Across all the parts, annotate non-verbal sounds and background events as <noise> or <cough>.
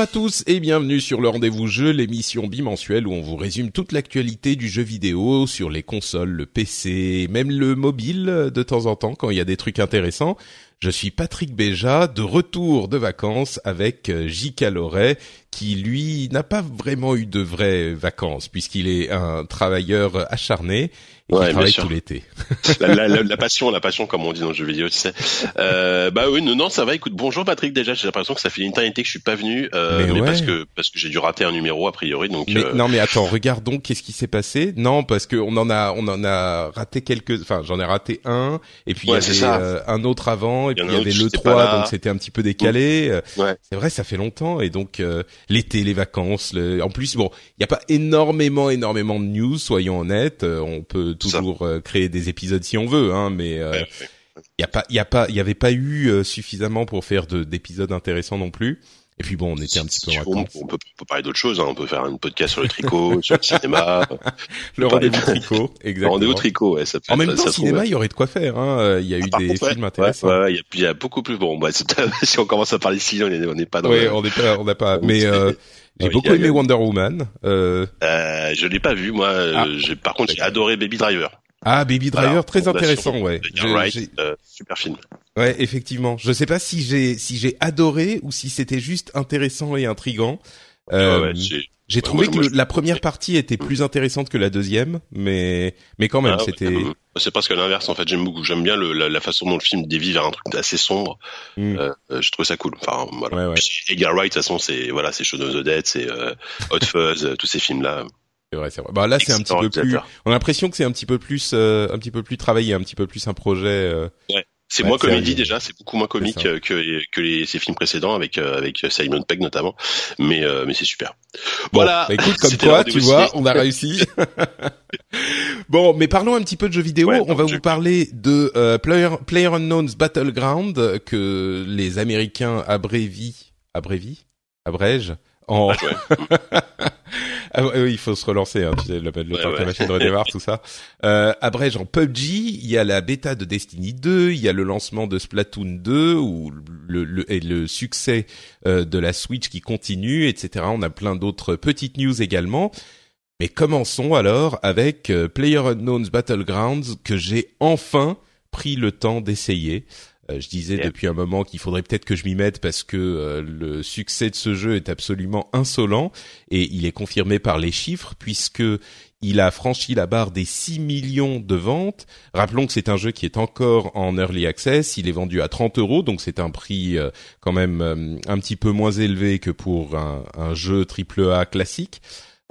Bonjour à tous et bienvenue sur le Rendez-vous Jeu, l'émission bimensuelle où on vous résume toute l'actualité du jeu vidéo sur les consoles, le PC, même le mobile de temps en temps quand il y a des trucs intéressants. Je suis Patrick Béja, de retour de vacances avec J.K. Loret, qui lui n'a pas vraiment eu de vraies vacances puisqu'il est un travailleur acharné et qui travaille tout l'été. <laughs> la, la, la, passion, la passion comme on dit dans le jeu vidéo, tu sais. Euh, bah oui, non, non, ça va. Écoute, bonjour Patrick. Déjà, j'ai l'impression que ça fait une éternité que je suis pas venu, euh, mais, mais parce que parce que j'ai dû rater un numéro a priori. Donc mais, euh... non, mais attends, regardons qu'est-ce qui s'est passé. Non, parce que on en a on en a raté quelques. Enfin, j'en ai raté un, et puis ouais, il y avait euh, un autre avant, et puis il y, avait le 3, donc c'était un petit peu décalé. Ouais. C'est vrai, ça fait longtemps, et donc euh, l'été, les vacances. Le... En plus, bon, il n'y a pas énormément, énormément de news, soyons honnêtes. On peut toujours euh, créer des épisodes si on veut, hein, mais il ouais, y a pas, il y a pas, il y avait pas eu euh, suffisamment pour faire d'épisodes intéressants non plus. Et puis bon, on était un petit peu en on, vacances. on, peut, on peut parler d'autres choses. Hein. On peut faire un podcast sur le tricot, <laughs> sur le cinéma. <laughs> le rendez-vous tricot, exactement. Le rendez-vous tricot, ouais. Ça peut en même temps, cinéma, il y aurait de quoi faire. Hein. Il y a eu ah, des contre, films ouais, intéressants. Ouais, ouais, il, y a, beaucoup plus. Bon, bah, <laughs> si on commence à parler ici, on n'est pas dans. Le... on n'est pas, on n'a pas. Mais euh, j'ai beaucoup aimé. Wonder Woman. Euh... Euh, je l'ai pas vu, moi. Ah, j'ai, par contre, j'ai adoré Baby Driver. Ah, Baby Driver, Alors, très intéressant, ouais. Right, euh, super film. Ouais, effectivement. Je sais pas si j'ai si j'ai adoré ou si c'était juste intéressant et intrigant. Euh, ouais, ouais, j'ai ouais, trouvé moi, que moi, le, je... la première partie était plus intéressante que la deuxième, mais mais quand même, ah, c'était. C'est presque l'inverse en fait. J'aime beaucoup. J'aime bien le, la, la, façon dont le film dévie vers un truc assez sombre. Mm. Euh, je trouve ça cool. Enfin voilà. Edgar Wright, de toute façon, c'est voilà, c'est Shaun of the Dead, c'est euh, Hot Fuzz, tous ces films là. C'est vrai, c'est vrai. Bah là, c'est un petit peu plus. On a l'impression que c'est un petit peu plus, euh, un petit peu plus travaillé, un petit peu plus un projet. Euh... Ouais. C'est ouais, moins comédie déjà, c'est beaucoup moins comique que que les ces films précédents avec euh, avec Simon Pegg notamment, mais euh, mais c'est super. Bon, voilà. Bah écoute, comme quoi, tu vois, on a réussi. <laughs> bon, mais parlons un petit peu de jeux vidéo. Ouais, on va vous parler de euh, Player Unknown's Battleground que les Américains abrévient, abrévient, abrègent en. ah, <laughs> oui, il faut se relancer, hein, tu sais, le, le ouais, temps ouais. que la machine redémarre, tout ça. <laughs> Euh, abrège en PUBG, il y a la bêta de Destiny 2, il y a le lancement de Splatoon 2, ou le, le, et le succès euh, de la Switch qui continue, etc. On a plein d'autres petites news également. Mais commençons alors avec euh, PlayerUnknown's Battlegrounds que j'ai enfin pris le temps d'essayer. Euh, je disais yeah. depuis un moment qu'il faudrait peut-être que je m'y mette parce que euh, le succès de ce jeu est absolument insolent et il est confirmé par les chiffres puisque il a franchi la barre des 6 millions de ventes. Rappelons que c'est un jeu qui est encore en early access. Il est vendu à 30 euros, donc c'est un prix euh, quand même euh, un petit peu moins élevé que pour un, un jeu AAA classique.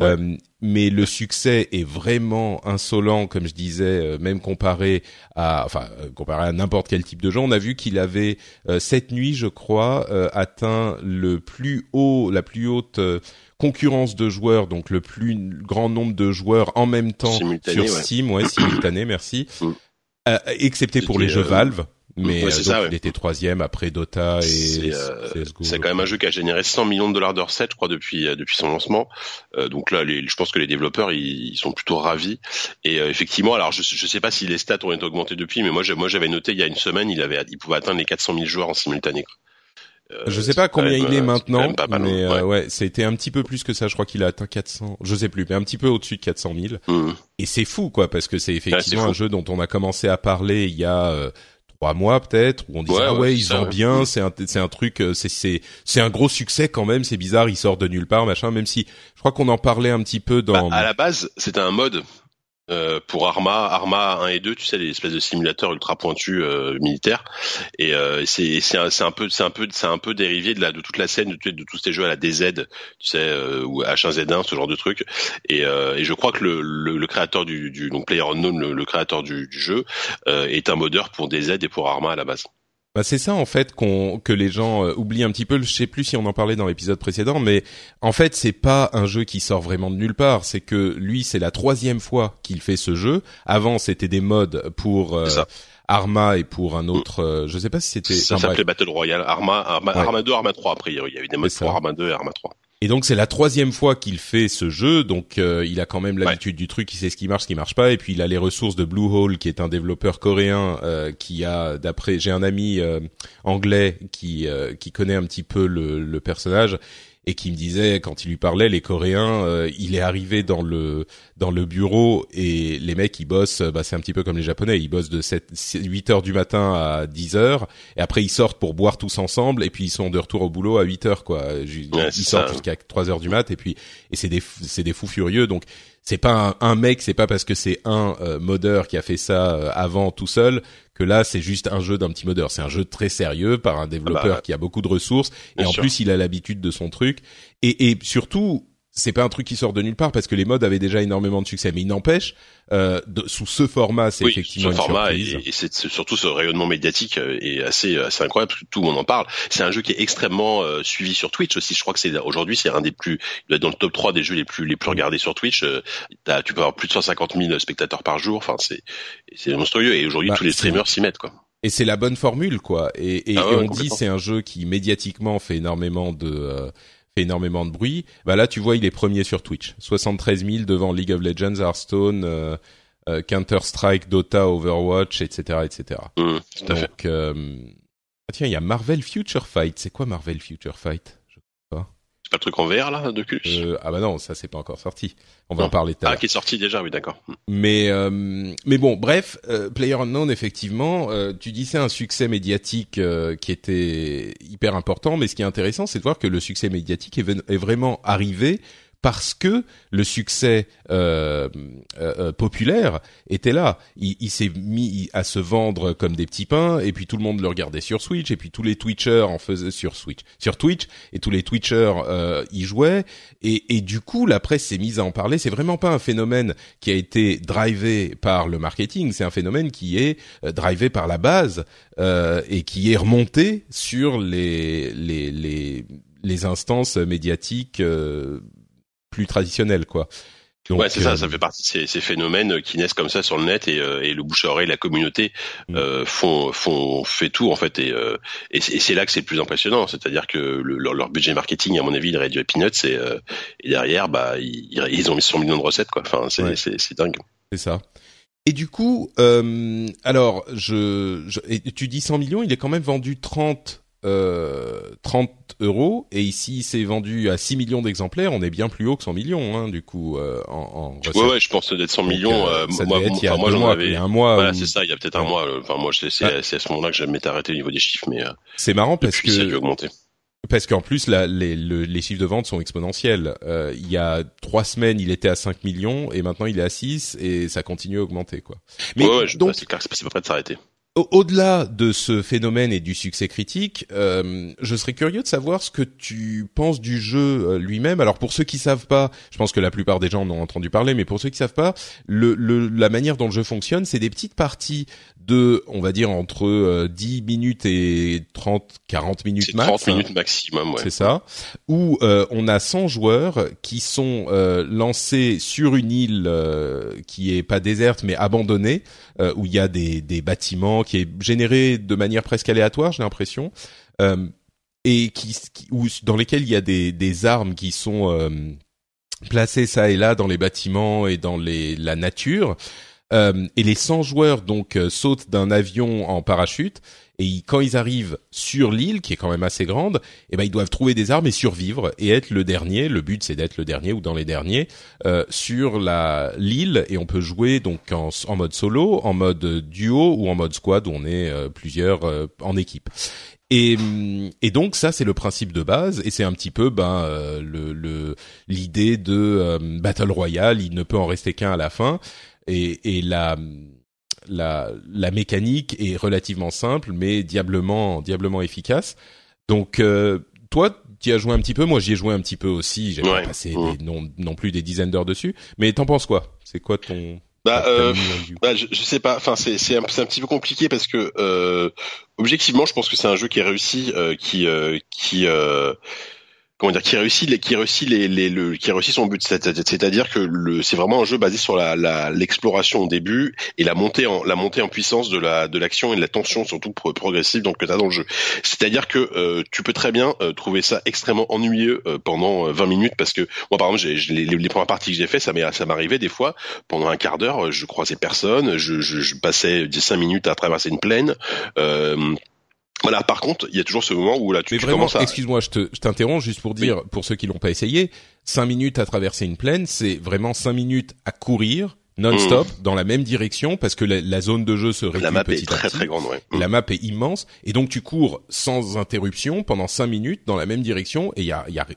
Euh, mais le succès est vraiment insolent, comme je disais, euh, même comparé à, enfin, euh, comparé à n'importe quel type de jeu. On a vu qu'il avait cette nuit, je crois, atteint le plus haut, la plus haute concurrence de joueurs, donc le plus grand nombre de joueurs en même temps simultané, sur. Steam, ouais, simultané, <coughs> merci, Mm. excepté pour les jeux Valve. Mais ouais, donc, ça, ouais. il était troisième après Dota et c'est euh, quand même un jeu qui a généré 100 millions de dollars de recettes, je crois, depuis euh, depuis son lancement. Euh, donc là, les, je pense que les développeurs ils, ils sont plutôt ravis. Et euh, effectivement, alors je je sais pas si les stats ont été augmentées depuis, mais moi moi j'avais noté il y a une semaine, il avait il pouvait atteindre les 400 000 joueurs en simultané. Je sais pas combien il est maintenant, mais ouais, ouais c'était un petit peu plus que ça. Je crois qu'il a atteint 400. Je sais plus, mais un petit peu au-dessus de 400 000. Mmh. Et c'est fou, quoi, parce que c'est effectivement un jeu dont on a commencé à parler il y a trois mois peut-être où on disait ah ouais, ils vendent bien c'est un c'est un truc euh, c'est c'est c'est un gros succès quand même c'est bizarre il sort de nulle part machin même si je crois qu'on en parlait un petit peu dans bah, à la base c'était un mode euh, pour Arma, Arma 1 et 2, tu sais les espèces de simulateurs ultra pointus euh, militaires et euh, c'est c'est un, un, peu c'est un peu c'est un peu dérivé de la de toute la scène de, tous ces jeux à la DZ, tu sais euh, ou H1Z1 ce genre de truc et, euh, et je crois que le, le, le créateur du, du donc Player Unknown le, le créateur du, du jeu est un modeur pour DZ et pour Arma à la base. Bah c'est ça en fait qu'on que les gens euh, oublient un petit peu. Je sais plus si on en parlait dans l'épisode précédent, mais en fait c'est pas un jeu qui sort vraiment de nulle part. C'est que lui c'est la troisième fois qu'il fait ce jeu. Avant c'était des modes pour euh, Arma et pour un autre. Euh, je sais pas si c'était. Ça s'appelait Battle Royale. Arma, Arma, Arma 2, Arma 3 après. Il y avait des modes pour Arma 2 et Arma 3. Et donc c'est la troisième fois qu'il fait ce jeu, donc euh, il a quand même l'habitude du truc, il sait ce qui marche, ce qui marche pas, et puis il a les ressources de Bluehole, qui est un développeur coréen euh, qui a, d'après, j'ai un ami euh, anglais qui qui connaît un petit peu le, le personnage et qui me disait quand il lui parlait les Coréens, euh, il est arrivé dans le dans le bureau et les mecs ils bossent, bah c'est un petit peu comme les Japonais, ils bossent de 7 8 heures du matin à 10 heures et après ils sortent pour boire tous ensemble et puis ils sont de retour au boulot à 8 heures quoi. ils sortent jusqu'à 3 heures du mat et puis et c'est des c'est des fous furieux donc c'est pas un, mec, c'est pas parce que c'est un euh, modeur qui a fait ça euh, avant tout seul que là c'est juste un jeu d'un petit modeur. C'est un jeu très sérieux par un développeur ah bah, qui a beaucoup de ressources et en plus il a l'habitude de son truc et, et surtout c'est pas un truc qui sort de nulle part parce que les modes avaient déjà énormément de succès. Mais il n'empêche, euh, sous ce format, c'est effectivement ce format et, c'est surtout ce rayonnement médiatique euh, est assez assez incroyable parce que tout le monde en parle. C'est un jeu qui est extrêmement euh, suivi sur Twitch aussi. Je crois que c'est aujourd'hui c'est un des plus il doit être dans le top 3 des jeux les plus les plus regardés sur Twitch. Euh, tu peux avoir plus de 150 000 spectateurs par jour. Enfin c'est c'est monstrueux et aujourd'hui bah, tous les streamers s'y mettent quoi. Et c'est la bonne formule quoi. Et, et, ah on dit c'est un jeu qui médiatiquement fait énormément de fait énormément de bruit. Bah là, tu vois, il est premier sur Twitch, 73 000 devant League of Legends, Hearthstone, euh, euh, Counter Strike, Dota, Overwatch, etc., etc. Mmh, tout à Donc, euh, ah tiens, il y a Marvel Future Fight. C'est quoi Marvel Future Fight? Pas le truc en VR là de plus euh, Ah bah non, ça c'est pas encore sorti. On va en parler tard. Ah qui est sorti déjà, oui d'accord. Mais euh, mais bon, bref, euh, Player Unknown effectivement, euh, tu dis c'est un succès médiatique qui était hyper important, mais ce qui est intéressant, c'est de voir que le succès médiatique est, est vraiment arrivé parce que le succès euh, euh, euh, populaire était là. Il, il s'est mis à se vendre comme des petits pains, et puis tout le monde le regardait sur Switch, et puis tous les Twitchers en faisaient sur Switch, sur Twitch, et tous les Twitchers euh, y jouaient, et, et du coup la presse s'est mise à en parler. C'est vraiment pas un phénomène qui a été drivé par le marketing, c'est un phénomène qui est euh, drivé par la base et qui est remonté sur les les les, les instances médiatiques plus traditionnel, quoi. ouais, c'est ça, ça euh, fait partie de ces, ces, phénomènes qui naissent comme ça sur le net et, euh, et le bouche à oreille, la communauté mm. euh, font font fait tout en fait et et c'est là que c'est le plus impressionnant, c'est-à-dire que le, leur, leur, budget marketing à mon avis il réduit à peanuts et, et derrière bah ils, ils ont mis 100 millions de recettes quoi, enfin c'est dingue. C'est ça. Et du coup, alors je, je tu dis 100 millions, il est quand même vendu 30 euh, 30 euros et ici c'est vendu à 6 millions d'exemplaires, on est bien plus haut que 100 millions hein, du coup euh, en, en Ouais ouais, je pense d'être 100 millions euh, ça moi, être il y a moi, mois, avais... il y a un mois. Voilà, c'est ça, il y a peut-être un mois enfin moi c'est c'est à ce moment-là que je m'étais arrêté au niveau des chiffres mais euh, C'est marrant parce que ça a augmenter. Parce qu'en plus, les, les, chiffres de vente sont exponentiels. Euh, il y a trois semaines, il était à 5 millions et maintenant il est à 6 et ça continue à augmenter, quoi. Mais ouais, ouais, donc, c'est clair que c'est pas prêt de s'arrêter. Au-delà de ce phénomène et du succès critique, euh, je serais curieux de savoir ce que tu penses du jeu euh, lui-même. Alors pour ceux qui savent pas, je pense que la plupart des gens en ont entendu parler, mais pour ceux qui savent pas, le, la manière dont le jeu fonctionne, c'est des petites parties de, on va dire entre 10 euh, minutes et 30, 40 minutes max. 30 minutes maximum, ouais. C'est ça. Où euh, on a 100 joueurs qui sont euh, lancés sur une île qui est pas déserte mais abandonnée, où il y a des, des bâtiments qui est généré de manière presque aléatoire, j'ai l'impression. et qui, où, dans lesquels il y a des, des armes qui sont placées ça et là dans les bâtiments et dans les, la nature. Euh, et les 100 joueurs donc euh, sautent d'un avion en parachute Et quand ils arrivent sur l'île, qui est quand même assez grande, eh ben ils doivent trouver des armes et survivre et être le dernier. Le but c'est d'être le dernier ou dans les derniers euh, sur la l'île. Et on peut jouer donc en, en, mode solo, en mode duo ou en mode squad où on est euh, plusieurs euh, en équipe. Et, et, donc ça c'est le principe de base et c'est un petit peu ben euh, le l'idée de battle royale. Il ne peut en rester qu'un à la fin et, et la la, la mécanique est relativement simple, mais diablement, diablement efficace. Donc, euh, toi, tu as joué un petit peu. Moi, j'y ai joué un petit peu aussi. J'ai pas passé mmh. non, non plus des dizaines d'heures dessus. Mais t'en penses quoi? C'est quoi ton bah, euh, bah je, je, sais pas. Enfin, c'est c'est un, un, petit peu compliqué parce que euh, objectivement, je pense que c'est un jeu qui est réussi, euh, qui euh, qui comment dire qui réussit qui réussit les, les le, qui réussit son but. C'est-à-dire que le c'est vraiment un jeu basé sur la l'exploration au début et la montée en la montée en puissance de la de l'action et de la tension surtout progressive donc que tu as dans le jeu. C'est-à-dire que euh, tu peux très bien euh, trouver ça extrêmement ennuyeux euh, pendant 20 minutes parce que moi par exemple les, les, premières parties que j'ai fait ça m'est ça m'arrivait des fois pendant un quart d'heure je croisais personne je, je, je passais 10 minutes à traverser une plaine voilà, par contre, il y a toujours ce moment où là tu, Mais vraiment, excuse-moi, je t'interromps juste pour dire, pour ceux qui l'ont pas essayé, cinq minutes à traverser une plaine, c'est vraiment cinq minutes à courir non-stop mmh. dans la même direction parce que la, zone de jeu se réduit la map petit est très, à petit. Très grande, ouais. La map est immense et donc tu cours sans interruption pendant cinq minutes dans la même direction et il y a, y a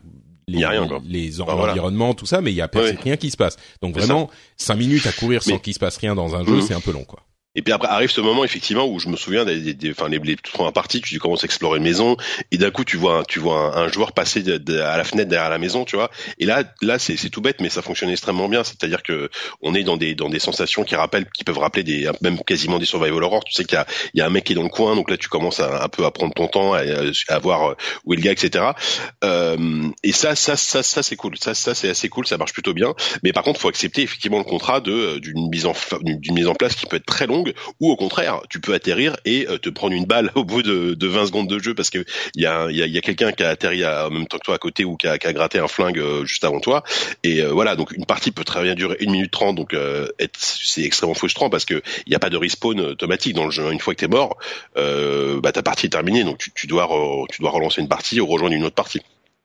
les, y a rien, les environnements, tout ça, mais il y a rien qui se passe. Donc vraiment, cinq minutes à courir sans qu'il se passe rien dans un jeu, mmh. c'est un peu long, quoi. Et puis après arrive ce moment effectivement où je me souviens des, des, enfin les, les premières parties, tu commences à explorer une maison et d'un coup tu vois un, tu vois un, joueur passer de, à la fenêtre derrière la maison, tu vois. Et là là c'est tout bête mais ça fonctionne extrêmement bien. C'est-à-dire que on est dans des dans des sensations qui rappellent qui peuvent rappeler des même quasiment des survival horror. Tu sais qu'il y a il y a un mec qui est dans le coin donc là tu commences à, un peu à prendre ton temps à, à voir euh, où est le gars etc. Euh, et ça ça ça ça c'est cool. Ça ça c'est assez cool. Ça marche plutôt bien. Mais par contre faut accepter effectivement le contrat de d'une mise en d'une mise en place qui peut être très longue ou au contraire, tu peux atterrir et euh, te prendre une balle <laughs> au bout de, de 20 secondes de jeu parce que il y a, y a, quelqu'un qui a atterri en même temps que toi à côté ou qui a, gratté un flingue euh, juste avant toi. Et euh, voilà, donc une partie peut très bien durer une minute trente, donc c'est extrêmement frustrant parce que il n'y a pas de respawn automatique dans le jeu. Une fois que t'es mort, bah ta partie est terminée, donc tu, tu dois tu dois relancer une partie ou rejoindre une autre partie.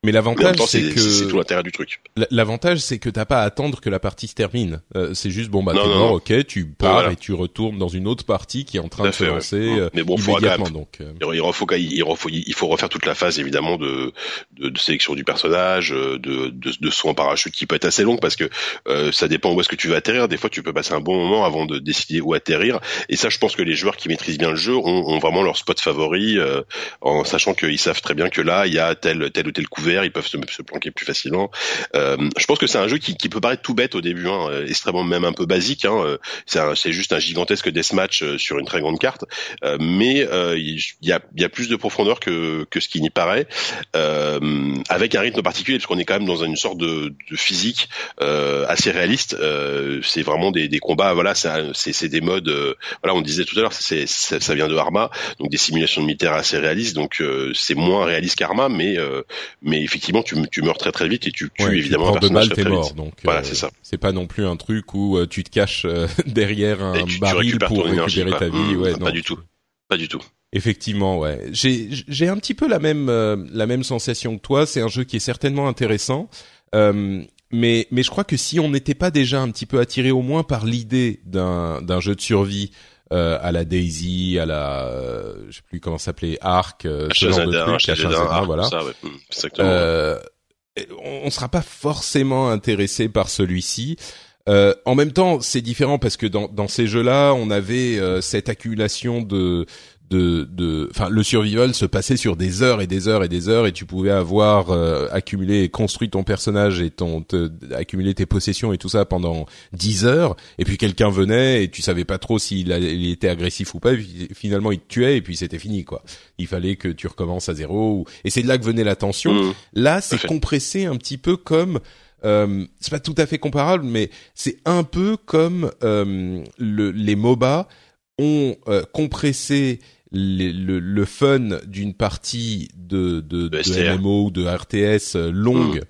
Mais l'avantage, c'est que c'est tout l'intérêt du truc. L'avantage, c'est que t'as pas à attendre que la partie se termine. Euh, c'est juste bon bah t'es mort, ok, tu pars et tu retournes dans une autre partie qui est en train de se lancer euh, Mais bon, immédiatement. donc, euh. il, faut, il, il, faut refaire toute la phase évidemment de, de, de sélection du personnage, de, de, de saut en parachute qui peut être assez long parce que ça dépend où est-ce que tu vas atterrir. Des fois, tu peux passer un bon moment avant de décider où atterrir. Et ça, je pense que les joueurs qui maîtrisent bien le jeu ont, ont vraiment leur spot favori, en sachant qu'ils savent très bien que là, il y a tel tel ou tel couvert ils peuvent se, se planquer plus facilement. Euh, je pense que c'est un jeu qui, qui, peut paraître tout bête au début, hein, euh, extrêmement même un peu basique. Hein, euh, c'est juste un gigantesque deathmatch euh, sur une très grande carte, euh, mais il y, a, y, a, plus de profondeur que, que ce qui n'y paraît, avec un rythme particulier, parce qu'on est quand même dans une sorte de, de physique assez réaliste. c'est vraiment des, des, combats, voilà, c'est des modes, voilà, on disait tout à l'heure, ça, vient de Arma, donc des simulations militaires assez réalistes, donc c'est moins réaliste qu'Arma, mais mais mais effectivement, tu, tu meurs très très vite et tu tues évidemment un personnage très, mort, Donc voilà, euh, c'est ça. C'est pas non plus un truc où euh, tu te caches euh, <laughs> derrière un baril pour récupérer ta vie. Mmh, ouais, pas du tout. Pas du tout. Effectivement, ouais. J'ai j'ai un petit peu la même la même sensation que toi. C'est un jeu qui est certainement intéressant. Euh, mais mais je crois que si on n'était pas déjà un petit peu attiré au moins par l'idée d'un d'un jeu de survie euh, à la Daisy, à la, euh, je sais plus comment s'appelait, Arc, euh, ce genre de truc, H1Z1, voilà. Ça, ouais. Hmm, euh, on, sera pas forcément intéressé par celui-ci. Euh, en même temps, c'est différent parce que dans, dans ces jeux-là, on avait cette accumulation de de de enfin le survival se passait sur des heures et des heures et des heures et tu pouvais avoir euh, accumulé et construit ton personnage et ton te, accumuler tes possessions et tout ça pendant dix heures. Et puis quelqu'un venait et tu savais pas trop s'il il était agressif ou pas. Et finalement il te tuait et puis c'était fini quoi. Il fallait que tu recommences à zéro et c'est de là que venait la tension mmh. là c'est compressé un petit peu comme euh, c'est pas tout à fait comparable mais c'est un peu comme euh, le, les MOBA ont euh, compressé le, le, fun d'une partie de, de, de, MMO ou de RTS euh, longue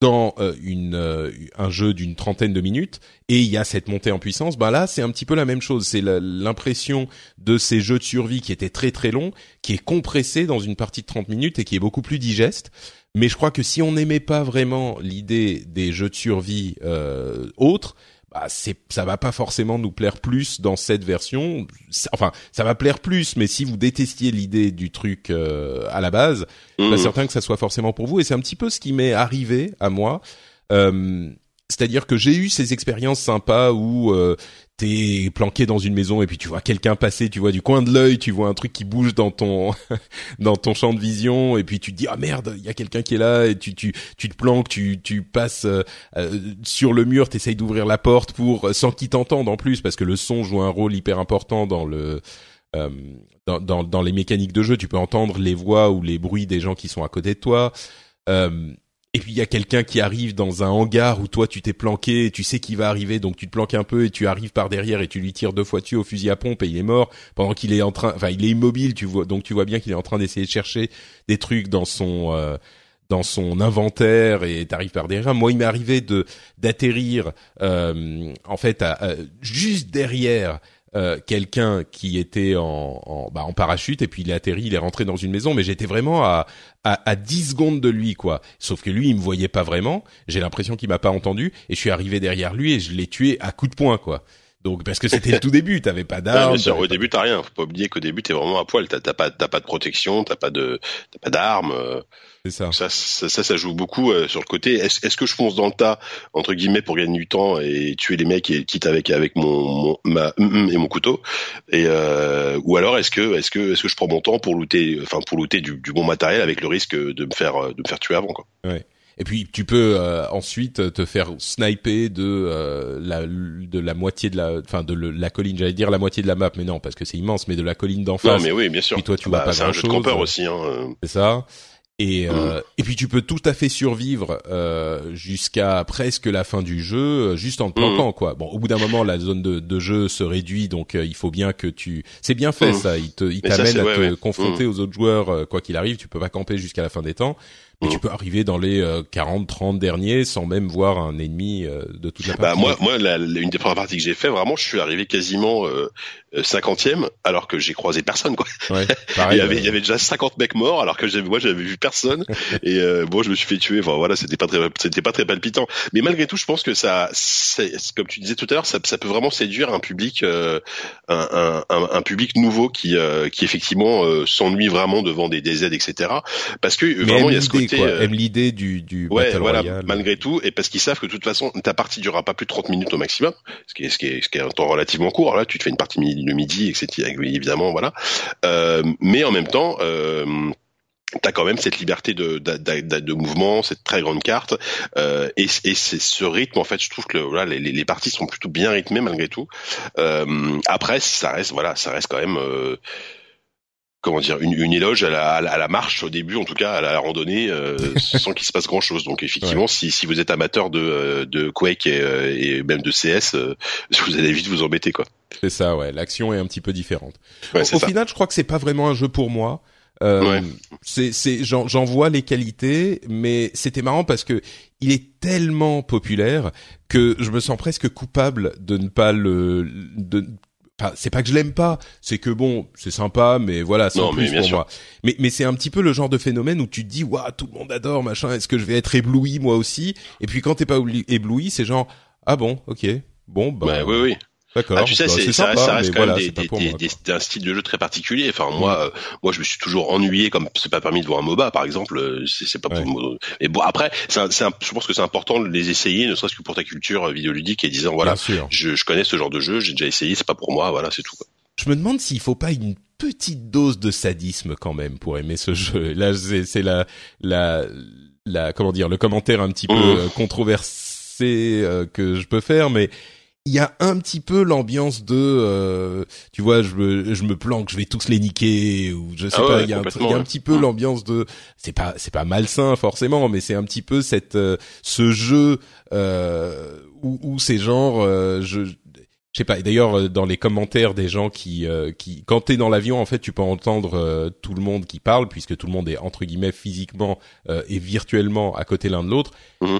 dans euh, une euh, un jeu d'une trentaine de minutes et il y a cette montée en puissance, bah là c'est un petit peu la même chose. C'est l'impression de ces jeux de survie qui étaient très très longs, qui est compressé dans une partie de 30 minutes et qui est beaucoup plus digeste. Mais je crois que si on n'aimait pas vraiment l'idée des jeux de survie euh, autres, bah c'est ça va pas forcément nous plaire plus dans cette version. Enfin, ça va plaire plus, mais si vous détestiez l'idée du truc euh, à la base, mmh. pas certain que ça soit forcément pour vous. Et c'est un petit peu ce qui m'est arrivé à moi. Euh, c'est-à-dire que j'ai eu ces expériences sympas où euh, t'es planqué dans une maison et puis tu vois quelqu'un passer, tu vois du coin de l'œil, tu vois un truc qui bouge dans ton <laughs> dans ton champ de vision et puis tu te dis ah merde, il y a quelqu'un qui est là et tu tu tu te planques, tu tu passes euh, euh, sur le mur, t'essayes d'ouvrir la porte pour sans qu'il t'entende en plus parce que le son joue un rôle hyper important dans le dans, dans, dans les mécaniques de jeu, tu peux entendre les voix ou les bruits des gens qui sont à côté de toi. Euh, et puis il y a quelqu'un qui arrive dans un hangar où toi tu t'es planqué, tu sais qu'il va arriver, donc tu te planques un peu et tu arrives par derrière et tu lui tires deux fois dessus au fusil à pompe et il est mort pendant qu'il est en train, enfin il est immobile, tu vois, donc tu vois bien qu'il est en train d'essayer de chercher des trucs dans son euh, dans son inventaire et t'arrives par derrière. Moi, il m'est arrivé de d'atterrir euh, en fait à, juste derrière euh, quelqu'un qui était en, en, bah, en parachute et puis il est atterri, il est rentré dans une maison, mais j'étais vraiment à, à, à 10 secondes de lui, quoi. Sauf que lui, il me voyait pas vraiment. J'ai l'impression qu'il m'a pas entendu et je suis arrivé derrière lui et je l'ai tué à coup de poing, quoi. Donc parce que c'était le tout début, t'avais pas d'armes. au début t'as rien. Faut pas oublier qu'au début t'es vraiment à poil. T'as pas t'as pas de protection, t'as pas de t'as pas d'armes. Euh. C'est ça. Ça, ça. ça, joue beaucoup euh, sur le côté. Est-ce est que je fonce dans le tas entre guillemets pour gagner du temps et tuer les mecs et quitte avec avec mon, ma et mon couteau? Et euh, ou alors est-ce que est-ce que est-ce que je prends mon temps pour looter enfin pour looter du, du bon matériel avec le risque de me faire de me faire tuer avant quoi? Ouais. Et puis tu peux euh, ensuite te faire sniper de euh, la de la moitié de la enfin de la colline, j'allais dire la moitié de la map, mais non parce que c'est immense, mais de la colline d'en face. Non mais oui, bien sûr. Et toi tu vois bah, pas grand chose. C'est un jeu de campeur aussi. Hein. Euh. C'est ça. Et, euh, et puis tu peux tout à fait survivre euh, jusqu'à presque la fin du jeu, juste en te planquant quoi. Bon, au bout d'un moment, la zone de, de, jeu se réduit, donc il faut bien que tu. C'est bien fait ça. Il te, il t'amène à te confronter aux autres joueurs quoi qu'il arrive. Tu peux pas camper jusqu'à la fin des temps. Et tu peux arriver dans les 40, euh, 30 derniers sans même voir un ennemi euh, de toute la bah, partie. Bah moi, moi, la, une des premières parties que j'ai fait, vraiment, je suis arrivé quasiment euh, cinquantième, alors que j'ai croisé personne, quoi. Ouais, pareil, <laughs> il y avait, il y avait déjà 50 mecs morts, alors que j'avais, moi, j'avais vu personne. <laughs> et bon, je me suis fait tuer. Enfin voilà, c'était pas très, c'était pas très palpitant. Mais malgré tout, je pense que ça, c'est, comme tu disais tout à l'heure, ça, ça peut vraiment séduire un public, un, un, un, public nouveau qui, qui effectivement s'ennuie vraiment devant des DZ, etc. Parce que vraiment, il y a ce côté quoi, euh, aiment l'idée du, du ouais, Battle voilà, Royale. malgré tout, et parce qu'ils savent que de toute façon, ta partie durera pas plus de 30 minutes au maximum, ce qui est, ce qui est, ce qui est un temps relativement court. Là, tu te fais une partie de midi, etc. Évidemment, voilà. Euh, mais en même temps, euh, T'as quand même cette liberté de, de, de, de, mouvement, cette très grande carte, euh, et, et c'est ce rythme en fait. Je trouve que voilà, les, les parties sont plutôt bien rythmées malgré tout. Euh, après, ça reste voilà, ça reste quand même euh, comment dire une, une éloge à la, à la, marche au début en tout cas à la randonnée euh, <laughs> sans qu'il se passe grand chose donc effectivement si, si vous êtes amateur de, euh, de Quake et, euh, et même de CS <laughs> vous allez vite vous embêter quoi. C'est ça ouais. L'action est un petit peu différente. Au, final je crois que c'est pas vraiment un jeu pour moi. Euh, c'est c'est j'en vois les qualités mais c'était marrant parce que il est tellement populaire que je me sens presque coupable de ne pas le de c'est pas que je l'aime pas, c'est que bon, c'est sympa, mais voilà, c'est plus pour moi. Mais mais c'est un petit peu le genre de phénomène où tu te dis, waouh, tout le monde adore, machin. Est-ce que je vais être ébloui moi aussi? Et puis quand t'es pas ébloui, c'est genre, ah bon, ok, bon, bah. Ouais, oui, oui. D'accord. Ah, tu sais, bah, c'est, ça, ça reste quand même des, des, des, un style de jeu très particulier. Enfin, moi, euh, moi, je me suis toujours ennuyé comme c'est pas permis de voir un MOBA, par exemple. Euh, c'est, pas pour. Mais bon, après, c'est, je pense que c'est important de les essayer, ne serait-ce que pour ta culture euh, vidéoludique et disant voilà, je, je connais ce genre de jeu, j'ai déjà essayé, c'est pas pour moi, voilà, c'est tout. Quoi. Je me demande s'il faut pas une petite dose de sadisme quand même pour aimer ce jeu. <laughs> Là, c'est, la, la, la, comment dire, le commentaire un petit peu mmh. controversé que je peux faire, mais il y a un petit peu l'ambiance de euh, tu vois je me je me planque je vais tous les niquer ou je sais ah pas il y, a un, y a un petit peu mmh. l'ambiance de c'est pas c'est pas malsain forcément mais c'est un petit peu cette euh, ce jeu euh, où, où c'est genre euh, je je sais pas. Et d'ailleurs, euh, dans les commentaires des gens qui, qui, quand t'es dans l'avion, en fait, tu peux entendre tout le monde qui parle, puisque tout le monde est entre guillemets physiquement et virtuellement à côté l'un de l'autre. Mmh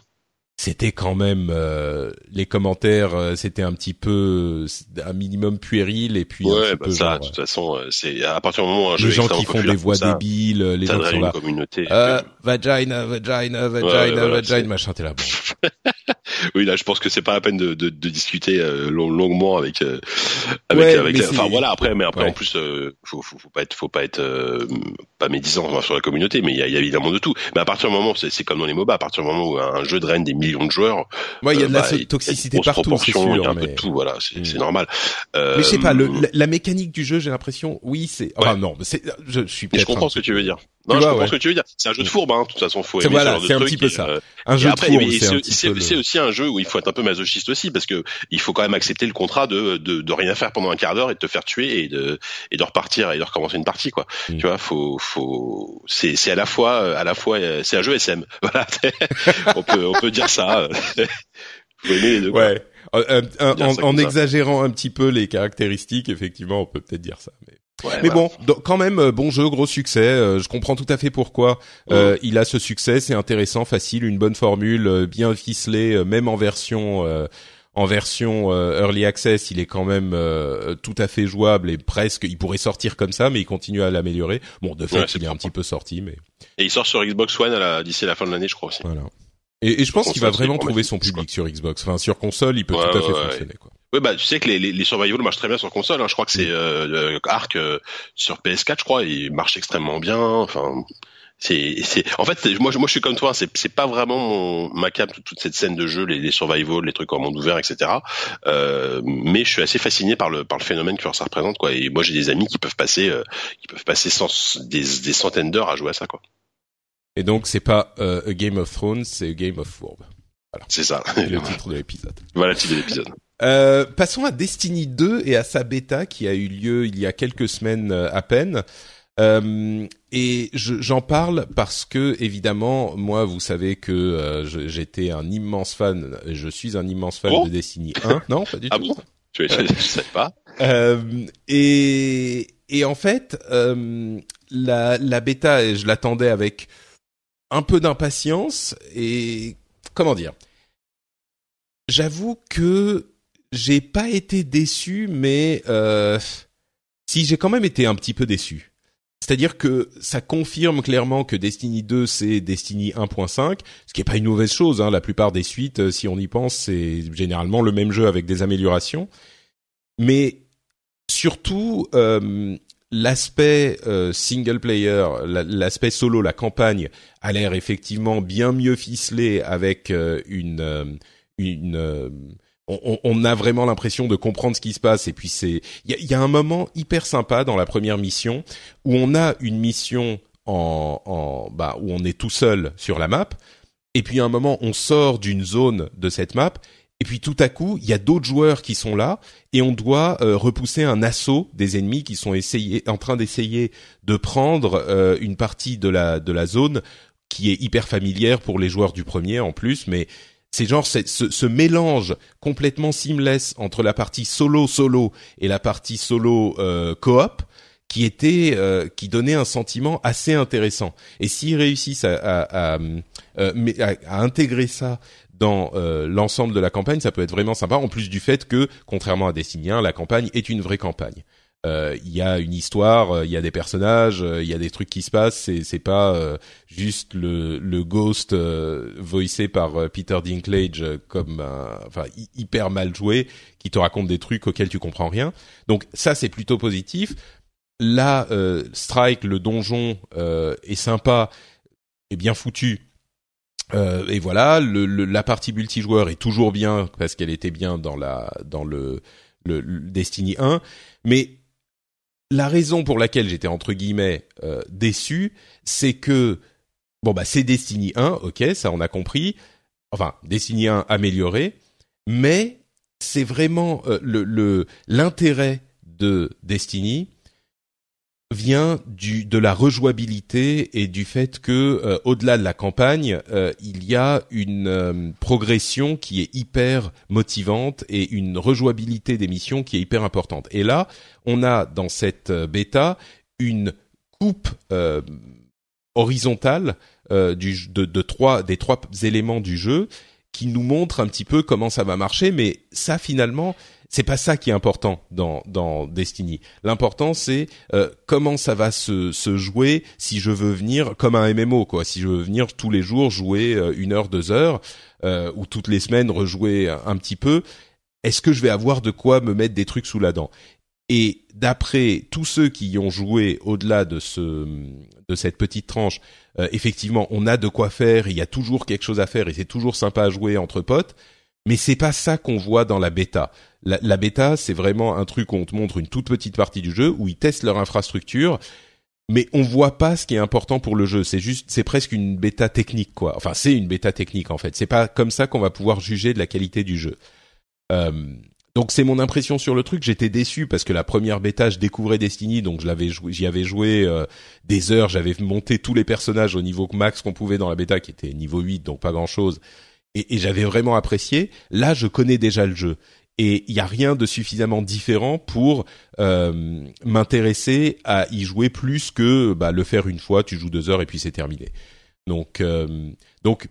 c'était quand même euh, les commentaires euh, c'était un petit peu un minimum puéril et puis ouais, bah ça de toute façon c'est à partir du moment où un jeu les gens qui font des voix débiles les gens qui sont là communauté, euh, vagina vagina vagina vagina machin t'es là bon <laughs> oui là je pense que c'est pas la peine de, de, de discuter longuement avec avec, avec enfin voilà après mais après en plus faut, faut, faut pas être faut pas être pas médisant sur la communauté mais il y a, y a, évidemment de tout mais à partir du moment c'est comme dans les MOBA à partir du moment où un jeu draine des millions de joueurs. Ouais, il y a de la bah, toxicité partout, c'est sûr. Il y a un mais... peu de tout, voilà, c'est mm. normal. Euh, mais je sais pas, le, la, la, mécanique du jeu, j'ai l'impression, oui, c'est. Enfin non, c'est, je, je suis. Je comprends ce que tu veux dire. Non, je comprends ce que tu veux dire. C'est un jeu de fourbe, hein. De toute façon, faut aimer voilà, ce genre c'est un petit peu ça. Euh, un jeu de fourbe. C'est aussi un jeu où il faut être un peu masochiste aussi, parce que il faut quand même accepter le contrat de, de, de rien faire pendant un quart d'heure et de te faire tuer et de, et de repartir et de recommencer une partie, quoi. Mm. Tu vois, faut, faut, c'est, c'est à la fois, à la fois, c'est un jeu SM. <laughs> Voilà. <laughs> on peut, on peut dire ça. <laughs> faut aimer les deux. Ouais. Euh, en, en exagérant un petit peu les caractéristiques, effectivement, on peut peut-être dire ça. Mais mais bon, quand même, euh, bon jeu, gros succès. Euh, je comprends tout à fait pourquoi euh, il a ce succès. C'est intéressant, facile, une bonne formule, bien ficelée, même en version en version early access, il est quand même tout à fait jouable et presque. Il pourrait sortir comme ça, mais il continue à l'améliorer. Bon, de fait, il est un petit peu sorti, mais et il sort sur Xbox One d'ici la fin de l'année, je crois aussi. Voilà. Et, et je pense qu'il va vraiment trouver son public sur Xbox. Enfin, sur console, il peut tout à fait fonctionner. Quoi. Oui, bah tu sais que les, les, les survival marchent très bien sur console. Hein. Je crois que c'est euh, Arc euh, sur PS4, je crois, il marche extrêmement bien. Enfin, c'est, c'est, en fait, moi, moi, je suis comme toi. C'est, c'est pas vraiment mon ma cam toute cette scène de jeu, les, les survival, les trucs en monde ouvert, etc. Euh, mais je suis assez fasciné par le par le phénomène que ça représente, quoi. Et moi, j'ai des amis qui peuvent passer, euh, qui peuvent passer des, des centaines d'heures à jouer à ça, quoi. Et donc, c'est pas euh, a Game of Thrones, c'est a Game of War. Voilà. C'est ça. le titre de l'épisode. Voilà le titre de l'épisode. Euh, passons à Destiny 2 et à sa bêta qui a eu lieu il y a quelques semaines euh, à peine. Euh, et j'en parle parce que évidemment, moi, vous savez que euh, j'étais un immense fan. Je suis un immense fan de Destiny 1. <laughs> Non, pas du ah tout. Bon? Je, je, sais pas. et et en fait, la la bêta, je l'attendais avec un peu d'impatience et comment dire? J'avoue que j'ai pas été déçu, mais euh, si j'ai quand même été un petit peu déçu. C'est-à-dire que ça confirme clairement que Destiny 2 c'est Destiny 1.5, ce qui est pas une mauvaise chose. Hein. La plupart des suites, euh, si on y pense, c'est généralement le même jeu avec des améliorations. Mais surtout, euh, l'aspect euh, single player, l'aspect solo, la campagne, a l'air effectivement bien mieux ficelé avec une une on, a vraiment l'impression de comprendre ce qui se passe. Et puis c'est il y a, un moment hyper sympa dans la première mission où on a une mission en, en bah où on est tout seul sur la map. Et puis à un moment on sort d'une zone de cette map. Et puis tout à coup, il y a d'autres joueurs qui sont là et on doit euh, repousser un assaut des ennemis qui sont essayés, en train d'essayer de prendre euh, une partie de la de la zone qui est hyper familière pour les joueurs du premier en plus, mais c'est genre ce, ce, mélange complètement seamless entre la partie solo solo et la partie solo euh, coop qui était euh, qui donnait un sentiment assez intéressant. Et s'ils réussissent à, à, à, euh, à, intégrer ça dans euh, l'ensemble de la campagne, ça peut être vraiment sympa. En plus du fait que, contrairement à Destiny 1, la campagne est une vraie campagne. Euh, il y a une histoire, euh, il y a des personnages, il y a des trucs qui se passent. C'est c'est pas juste le le Ghost voicé par Peter Dinklage comme enfin hyper mal joué qui te raconte des trucs auxquels tu comprends rien. Donc ça c'est plutôt positif. Là, Strike, le donjon est sympa, est bien foutu. et voilà, le, la partie multijoueur est toujours bien parce qu'elle était bien dans la dans le, le, le Destiny 1, mais la raison pour laquelle j'étais entre guillemets euh, déçu, c'est que bon bah c'est Destiny 1, ok, ça on a compris. Enfin, Destiny 1 amélioré, mais c'est vraiment euh, le l'intérêt de Destiny, vient du de la rejouabilité et du fait que euh, au-delà de la campagne, euh, il y a une euh, progression qui est hyper motivante et une rejouabilité des missions qui est hyper importante. Et là, on a dans cette bêta une coupe horizontale de trois des trois éléments du jeu qui nous montre un petit peu comment ça va marcher, mais ça finalement, c'est pas ça qui est important dans dans Destiny. L'important c'est euh, comment ça va se se jouer si je veux venir comme un MMO quoi. Si je veux venir tous les jours jouer euh, une heure, deux heures euh, ou toutes les semaines rejouer un petit peu. Est-ce que je vais avoir de quoi me mettre des trucs sous la dent? Et d'après tous ceux qui y ont joué au-delà de ce de cette petite tranche, effectivement, on a de quoi faire. Il y a toujours quelque chose à faire et c'est toujours sympa à jouer entre potes mais c'est pas ça qu'on voit dans la bêta. La, bêta, c'est vraiment un truc où on te montre une toute petite partie du jeu, où ils testent leur infrastructure, mais on voit pas ce qui est important pour le jeu. C'est juste, c'est presque une bêta technique, quoi. Enfin, c'est une bêta technique en fait. C'est pas comme ça qu'on va pouvoir juger de la qualité du jeu. Euh, donc c'est mon impression sur le truc. J'étais déçu parce que la première bêta, je découvrais Destiny, donc je l'avais joué, j'y avais joué euh, des heures. J'avais monté tous les personnages au niveau max qu'on pouvait dans la bêta, qui était niveau 8, donc pas grand chose et, j'avais vraiment apprécié. Là, je connais déjà le jeu et il n'y a rien de suffisamment différent pour euh, m'intéresser à y jouer plus que bah, le faire une fois, tu joues deux heures et puis c'est terminé. Donc euh, donc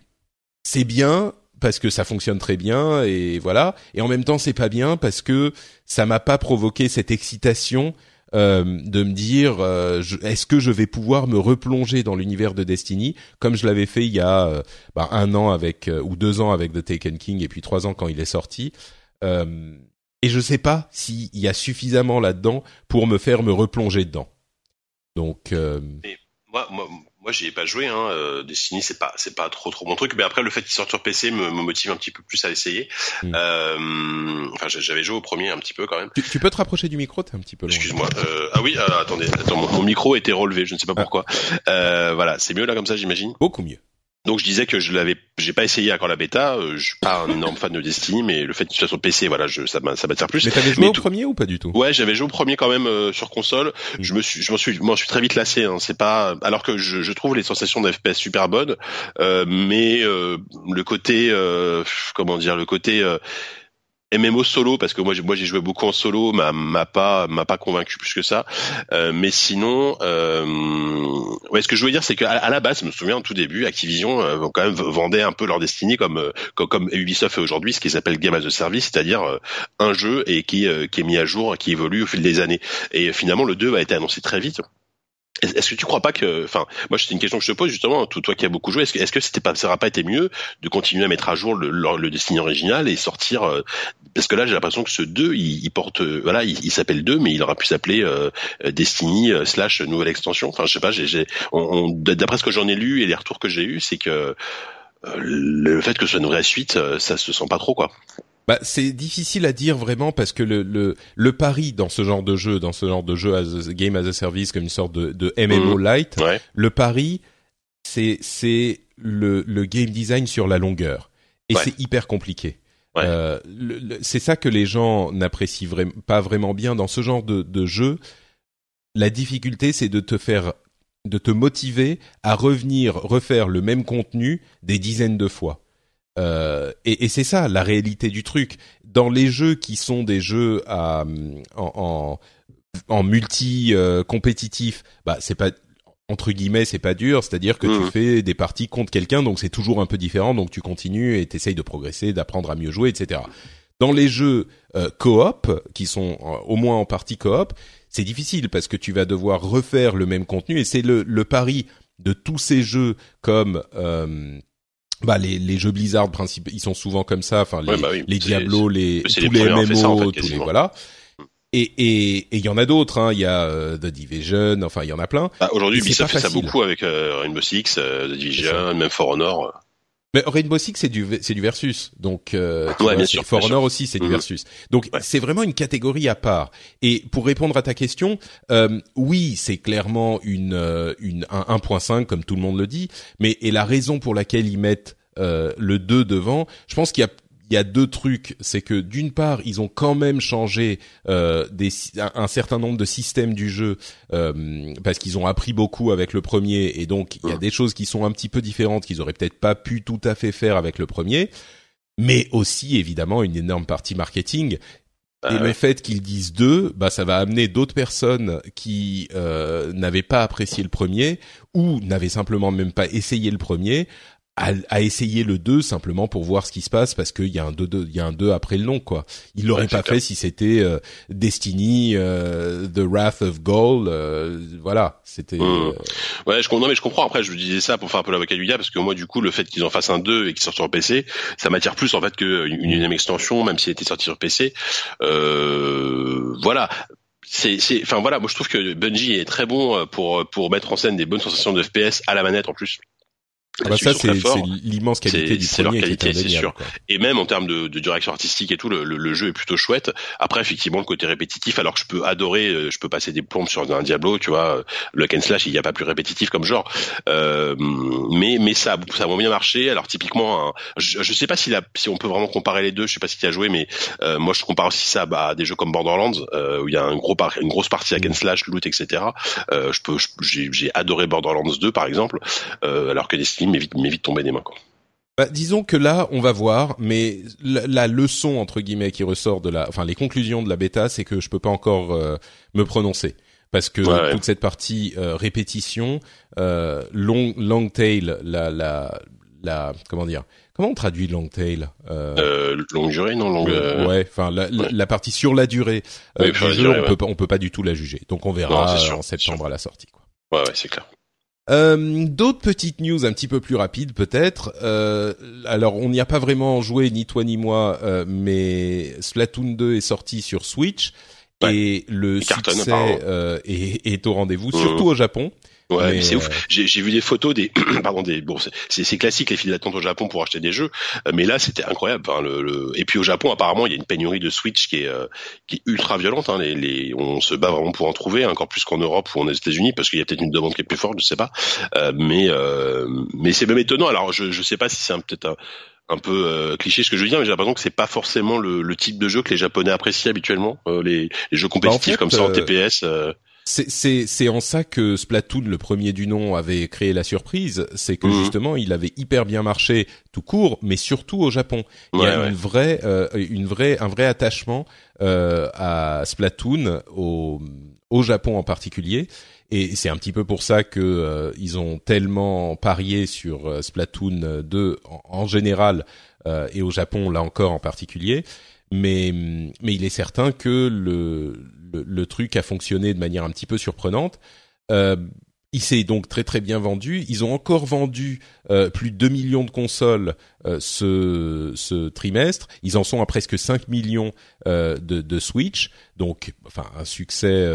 c'est bien parce que ça fonctionne très bien et voilà. Et en même temps c'est pas bien parce que ça m'a pas provoqué cette excitation euh, de me dire euh, est-ce que je vais pouvoir me replonger dans l'univers de Destiny comme je l'avais fait il y a euh, bah, un an avec ou deux ans avec The Taken King et puis trois ans quand il est sorti. Et je sais pas s'il y a suffisamment là-dedans pour me faire me replonger dedans. Donc. moi, moi, moi, j'y ai pas joué. Hein. Euh, Destiny, c'est pas, c'est pas trop trop mon truc. Mais après, le fait qu'il sorte sur PC me, me, motive un petit peu plus à essayer. Mm. Euh, enfin, j'avais joué au premier un petit peu quand même. Tu, peux te rapprocher du micro, t'es un petit peu loin. Excuse-moi. Euh, ah oui, euh, attendez, attends, mon, micro était relevé, je ne sais pas ah. pourquoi. Euh, voilà, c'est mieux là comme ça, j'imagine. Beaucoup mieux. Donc je disais que je l'avais, j'ai pas essayé encore la bêta. Euh, je suis pas un énorme fan de Destiny, mais le fait qu'il soit sur PC, voilà, je, ça m'attire plus. Mais t'avais joué au premier ou pas du tout? Ouais, j'avais joué au premier quand même euh, sur console. Mm. Je me suis, je m'en suis, moi, je suis très vite lassé. Hein. C'est pas, alors que je, je trouve les sensations d'FPS super bonnes, euh, mais euh, le côté, comment dire, le côté MMO solo parce que moi j'ai moi j'ai joué beaucoup en solo m'a m'a pas m'a pas convaincu plus que ça. Euh, mais sinon euh, ouais ce que je veux dire c'est qu'à à la base je me souviens au tout début Activision euh, quand même vendait un peu leur destinée comme euh, comme, Ubisoft fait aujourd'hui ce qu'ils appellent game as a service c'est-à-dire euh, un jeu et qui qui est mis à jour qui évolue au fil des années. Et finalement le 2 a été annoncé très vite est-ce que tu crois pas que, enfin, moi c'est une question que je te pose justement, toi qui as beaucoup joué, est-ce que, est-ce que c'était pas, ça aurait pas été mieux de continuer à mettre à jour le, le, Destiny original et sortir, euh, parce que là j'ai l'impression que ce 2, il, il porte, euh, voilà, il, s'appelle 2, mais il aurait pu s'appeler euh, Destiny slash nouvelle extension. Enfin, je sais pas, j'ai, d'après ce que j'en ai lu et les retours que j'ai eu, c'est que le fait que ce soit une vraie suite, ça se sent pas trop quoi. Bah, c'est difficile à dire vraiment parce que le, le, le pari dans ce genre de jeu, dans ce genre de jeu as a, game as a service comme une sorte de, de MMO mmh. light, le pari c'est c'est le, le game design sur la longueur et c'est hyper compliqué. Euh, c'est ça que les gens n'apprécient vraiment pas vraiment bien dans ce genre de, de jeu. La difficulté, c'est de te faire, de te motiver à revenir refaire le même contenu des dizaines de fois. Euh, et, et c'est ça la réalité du truc. Dans les jeux qui sont des jeux à, en, en, en multi euh, compétitif, bah c'est pas entre guillemets c'est pas dur, c'est-à-dire que tu mmh. fais des parties contre quelqu'un, donc c'est toujours un peu différent, donc tu continues et t'essayes de progresser, d'apprendre à mieux jouer, etc. Dans les jeux euh, coop, qui sont euh, au moins en partie coop, c'est difficile parce que tu vas devoir refaire le même contenu et c'est le, le pari de tous ces jeux comme euh, bah les, les jeux Blizzard principaux ils sont souvent comme ça. Enfin les, bah les Diablo les tous les, MMO tous les voilà. Et et il y en a d'autres hein. Il y a euh, The Division enfin il y en a plein. Bah, aujourd'hui Ubisoft fait ça beaucoup avec euh, Rainbow Six euh, The Division même For Honor mais Rainbow Six c'est du c'est du versus. Donc euh, ouais, bien sûr, For Honor aussi c'est du mhm. versus. Donc c'est vraiment une catégorie à part. Et pour répondre à ta question euh, oui c'est clairement une une un 1.5 comme tout le monde le dit. Mais et la raison pour laquelle ils mettent euh, le 2 devant je pense qu'il y a il y a deux trucs, c'est que d'une part, ils ont quand même changé euh, des, un, certain nombre de systèmes du jeu euh, parce qu'ils ont appris beaucoup avec le premier et donc il y a des choses qui sont un petit peu différentes qu'ils auraient peut-être pas pu tout à fait faire avec le premier, mais aussi évidemment une énorme partie marketing. Bah et le fait qu'ils disent deux, bah ça va amener d'autres personnes qui euh, n'avaient pas apprécié le premier ou n'avaient simplement même pas essayé le premier à, essayer le 2 simplement pour voir ce qui se passe parce qu'il y a un 2, il y a un 2 après le nom quoi. Il l'aurait pas fait si c'était euh, Destiny, euh, The Wrath of Gaul, euh, voilà, c'était. Mmh. Ouais, je non mais je comprends. Après, je disais ça pour faire un peu l'avocat du diable parce que moi du coup le fait qu'ils en fassent un 2 et qu'ils sortent sur PC, ça m'attire plus en fait qu'une une, extension, même s'il était sorti sur PC. voilà, c'est, enfin voilà, moi je trouve que Bungie est très bon pour pour mettre en scène des bonnes sensations de FPS à la manette en plus. Ah bah ça c'est l'immense qualité du C'est leur qualité, c'est sûr. Et même en termes de, de, direction artistique et tout, le, le, jeu est plutôt chouette. Après, effectivement, le côté répétitif, alors que je peux adorer, euh, je peux passer des plombes sur un Diablo, tu vois, le and slash, il n'y a pas plus répétitif comme genre. Euh, mais mais ça, ça a bien marché. Alors typiquement, je, je sais pas si, la, si on peut vraiment comparer les deux. Je sais pas si tu as joué, mais euh, moi je compare aussi ça bah, à des jeux comme Borderlands euh, où il y a un gros une grosse partie hack and slash, loot, etc. Euh, je peux, j'ai adoré Borderlands 2 par exemple, alors que Destiny m'évite m'évite tomber des mains quoi. Bah, disons que là, on va voir, mais la, leçon entre guillemets qui ressort de la, enfin les conclusions de la bêta, c'est que je peux pas encore euh, me prononcer parce que toute cette partie euh, répétition, euh, long long tail, la la la comment dire, comment on traduit long tail Longue durée, non longue. Ouais, enfin la, la, partie sur la durée jeu, on peut on peut pas du tout la juger. Donc on verra en septembre à la sortie. Quoi. Ouais, ouais, c'est clair. Euh, D'autres petites news un petit peu plus rapides peut-être. Euh, alors on n'y a pas vraiment joué ni toi ni moi, euh, mais Splatoon 2 est sorti sur Switch et le succès est, est, au rendez-vous, mmh. surtout au Japon. Ouais, c'est ouf. Euh, j'ai vu des photos des, <clears throat> pardon, des, bon, c'est classique les files d'attente au Japon pour acheter des jeux, euh, mais là c'était incroyable. Enfin, le, le, et puis au Japon apparemment il y a une pénurie de Switch qui est euh, qui est ultra violente. Hein. Les, les, on se bat vraiment pour en trouver, encore plus qu'en Europe ou aux États-Unis, parce qu'il y a peut-être une demande qui est plus forte, je sais pas. Euh, mais mais c'est même étonnant. Alors je je sais pas si c'est peut-être un, un peu cliché ce que je veux dire, mais j'ai l'impression que c'est pas forcément le, le, type de jeu que les Japonais apprécient habituellement, les, les, jeux compétitifs bah, comme ça en TPS. C'est en ça que Splatoon, le premier du nom, avait créé la surprise. C'est que mhm. justement, il avait hyper bien marché tout court, mais surtout au Japon. Il y a une vraie, euh, une vraie, un vrai attachement euh, à Splatoon au, au Japon en particulier. Et c'est un petit peu pour ça que euh, ils ont tellement parié sur euh, Splatoon 2 en, en général et au Japon là encore en particulier. Mais mais il est certain que le le, truc a fonctionné de manière un petit peu surprenante. Euh, il s'est donc très très bien vendu. Ils ont encore vendu euh, plus de 2 millions de consoles euh, ce, trimestre. Ils en sont à presque 5 millions de, de Switch. Donc, enfin, un succès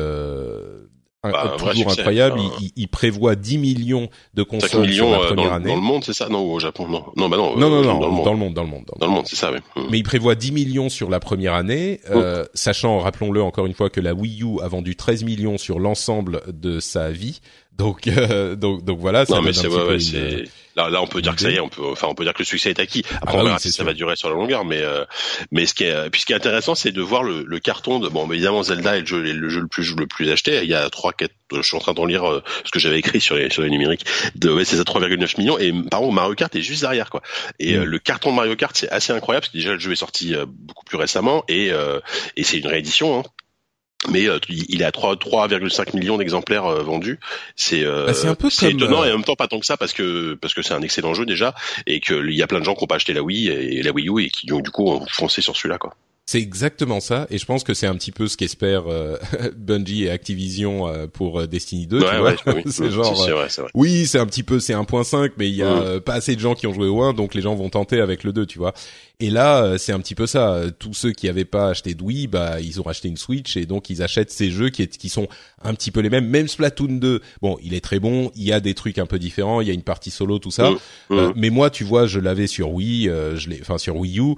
bah, toujours incroyable. Il, il, prévoit 10 millions de consoles millions, sur la première dans, année. Dans le monde, c'est ça? Non, au Japon, non. Non, bah non. Non, non, non, dans, le monde, dans le monde, dans le monde. Dans le monde, c'est ça, oui. Mmh. Mais il prévoit 10 millions sur la première année, euh, sachant, rappelons-le encore une fois, que la Wii U a vendu 13 millions sur l'ensemble de sa vie. Donc, euh, donc, donc voilà. Ça non, mais c'est ouais, ouais, c'est là, là, on peut dire que ça y est, on peut, enfin, on peut dire que le succès est acquis. Après, ah on verra si ça va durer sur la longueur, mais, euh, mais ce qui est, puis ce qui est intéressant, c'est de voir le, le, carton de, bon, évidemment, Zelda est le jeu, le jeu le plus, le plus acheté. Il y a trois, quatre, je suis en train d'en lire euh, ce que j'avais écrit sur les, sur les numériques. De, ouais, c'est à 3,9 millions. Et par contre, Mario Kart est juste derrière, quoi. Et mm. le carton de Mario Kart, c'est assez incroyable parce que déjà le jeu est sorti beaucoup plus récemment et, et c'est une réédition. Hein mais euh, il est à 3,5 millions d'exemplaires euh, vendus. C'est euh, bah, peu étonnant et en même temps pas tant que ça parce que parce que c'est un excellent jeu déjà et qu'il y a plein de gens qui ont pas acheté la Wii et la Wii U et qui du coup ont foncé sur celui-là quoi. C'est exactement ça, et je pense que c'est un petit peu ce qu'espèrent euh, <laughs> Bungie et Activision euh, pour euh, Destiny 2. tu vois oui, <laughs> c'est genre, vrai. oui, c'est un petit peu, c'est 1.5, mais il y a pas assez de gens qui ont joué au 1, donc les gens vont tenter avec le 2, tu vois. Et là, c'est un petit peu ça. Tous ceux qui avaient pas acheté de Wii, bah, ils ont acheté une Switch, et donc ils achètent ces jeux qui, qui sont un petit peu les mêmes. Même Splatoon 2, bon, il est très bon. Il y a des trucs un peu différents. Il y a une partie solo, tout ça. mais moi, tu vois, je l'avais sur Wii, je l'ai, enfin sur Wii U.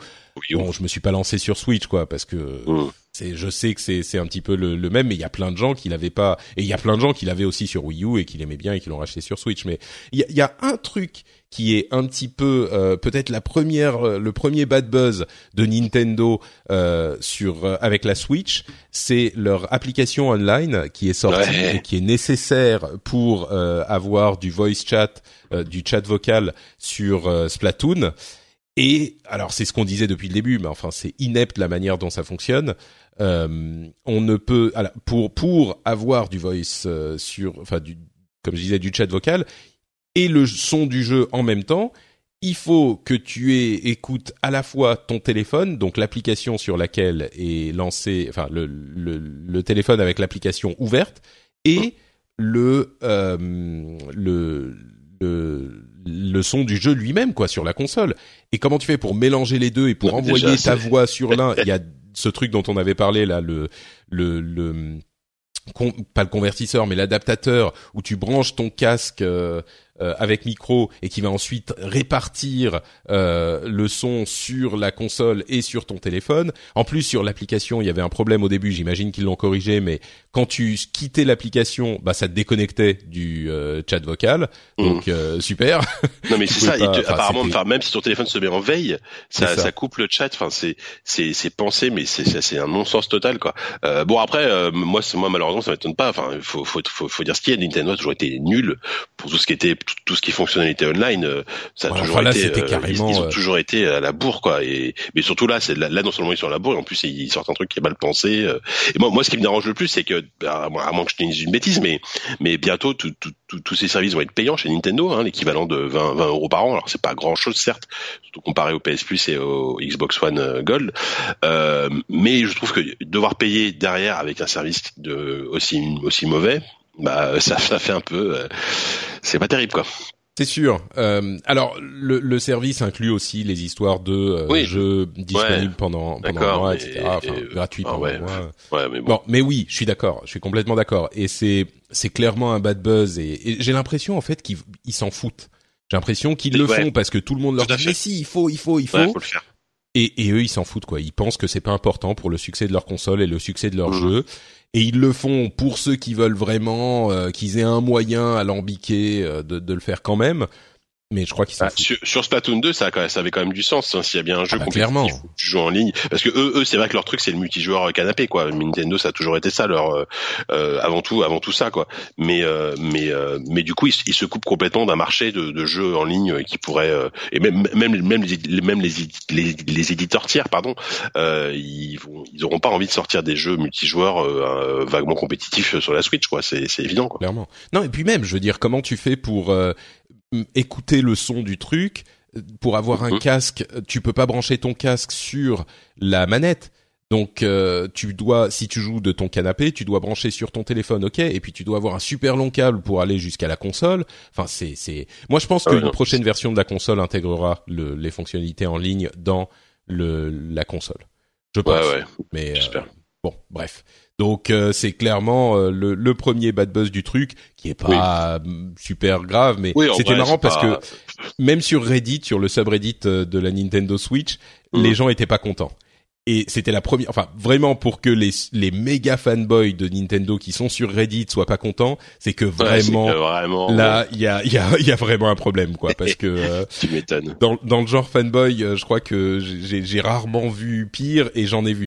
Bon, je me suis pas lancé sur Switch, quoi, parce que mm. c'est, je sais que c'est, c'est un petit peu le, même, mais il y a plein de gens qui l'avaient pas, et il y a plein de gens qui l'avaient aussi sur Wii U et qui l'aimaient bien et qui l'ont racheté sur Switch. Mais il y a, un truc qui est un petit peu, euh, peut-être la première, euh, le premier bad buzz de Nintendo euh, sur avec la Switch, c'est leur application online qui est sortie et qui est nécessaire pour avoir du voice chat, du chat vocal sur Splatoon. Et alors c'est ce qu'on disait depuis le début, mais enfin c'est inepte la manière dont ça fonctionne. Euh, on ne peut alors, pour pour avoir du voice euh, sur enfin du comme je disais du chat vocal et le son du jeu en même temps, il faut que tu aies, écoute à la fois ton téléphone, donc l'application sur laquelle est lancé, enfin le, le, le téléphone avec l'application ouverte, et le, euh, le, le, le son du jeu lui-même, quoi, sur la console. Et comment tu fais pour mélanger les deux et pour envoyer ta voix sur l'un <laughs> Il y a ce truc dont on avait parlé là, le, le, le pas le convertisseur mais l'adaptateur où tu branches ton casque euh, euh, avec micro et qui va ensuite répartir euh, le son sur la console et sur ton téléphone. En plus sur l'application, il y avait un problème au début, j'imagine qu'ils l'ont corrigé, mais quand tu quittais l'application, bah ça te déconnectait du euh, chat vocal. Mm. Donc super. Non mais <laughs> c'est ça. apparemment, enfin, même si ton téléphone se met en veille, ça, ça. coupe le chat. Enfin c'est c'est c'est pensé, mais c'est c'est un non-sens total quoi. bon après, moi moi malheureusement ça m'étonne pas. Enfin faut faut faut, faut dire ce qu'il y a. Nintendo a toujours été nul pour tout ce qui était tout, ce qui fonctionnalité online, euh, ça a toujours été, euh, carrément, ils, ont euh, toujours été à la bourre quoi. Et mais surtout là, c'est là, non seulement ils sont à la bourre, et en plus ils sortent un truc qui est mal pensé. Et moi, moi, ce qui me dérange le plus, c'est que à moins que je dise une bêtise, mais bientôt tous ces services vont être payants chez Nintendo, hein, l'équivalent de 20, 20 euros par an. Alors c'est pas grand chose certes, comparé au PS Plus et au Xbox One Gold. Euh, mais je trouve que devoir payer derrière avec un service aussi mauvais, bah ça, ça fait un peu, c'est pas terrible quoi. C'est sûr. Euh, alors le, le, service inclut aussi les histoires de euh, jeux disponibles pendant pendant un mois, etc. Enfin, gratuits ah, pendant un mois. <laughs> Ouais, mais bon. bon. mais oui, je suis d'accord. Je suis complètement d'accord. Et c'est c'est clairement un bad buzz. Et, et j'ai l'impression en fait qu'ils s'en foutent. J'ai l'impression qu'ils le font parce que tout le monde leur dit mais si, il faut, il faut, il faut. faut le faire. Et, et, eux, ils s'en foutent quoi. Ils pensent que c'est pas important pour le succès de leur console et le succès de leur mmh. jeu et ils le font pour ceux qui veulent vraiment euh, qu'ils aient un moyen à l'ambiquer euh, de, de, le faire quand même mais je crois qu'ils bah, sur, sur, Splatoon 2 ça, ça avait quand même du sens hein, s'il y a bien un jeu ah bah, clairement. tu joues en ligne. Parce que eux, eux c'est vrai que leur truc c'est le multijoueur canapé quoi. Nintendo ça a toujours été ça leur euh, euh avant tout avant tout ça quoi. Mais euh, mais euh, mais du coup ils, ils, se coupent complètement d'un marché de, de, jeux en ligne qui pourrait et même même même les même les, les, les éditeurs tiers pardon ils vont ils auront pas envie de sortir des jeux multijoueurs vaguement compétitifs sur la Switch quoi. C'est c'est évident quoi. Clairement. Non et puis même je veux dire comment tu fais pour écouter le son du truc. Pour avoir un mhm. casque, tu peux pas brancher ton casque sur la manette. Donc euh, tu dois, si tu joues de ton canapé, tu dois brancher sur ton téléphone, ok, et puis tu dois avoir un super long câble pour aller jusqu'à la console. Enfin, c'est, c'est. Moi, je pense que une prochaine version de la console intégrera le, les fonctionnalités en ligne dans le la console. Je pense. Ouais, ouais. Mais euh, bon, bref. Donc euh, c'est clairement euh, le, le, premier bad buzz du truc qui est pas super grave, mais c'était marrant parce que même sur Reddit, sur le subreddit euh, de la Nintendo Switch, mm. les gens étaient pas contents. Et c'était la première, enfin vraiment pour que les les méga fanboys de Nintendo qui sont sur Reddit soient pas contents, c'est que vraiment, là il y a il y a <laughs> il y a vraiment un problème quoi parce que <laughs> tu m'étonnes. Dans dans le genre fanboy, je crois que j'ai j'ai rarement vu pire et j'en ai vu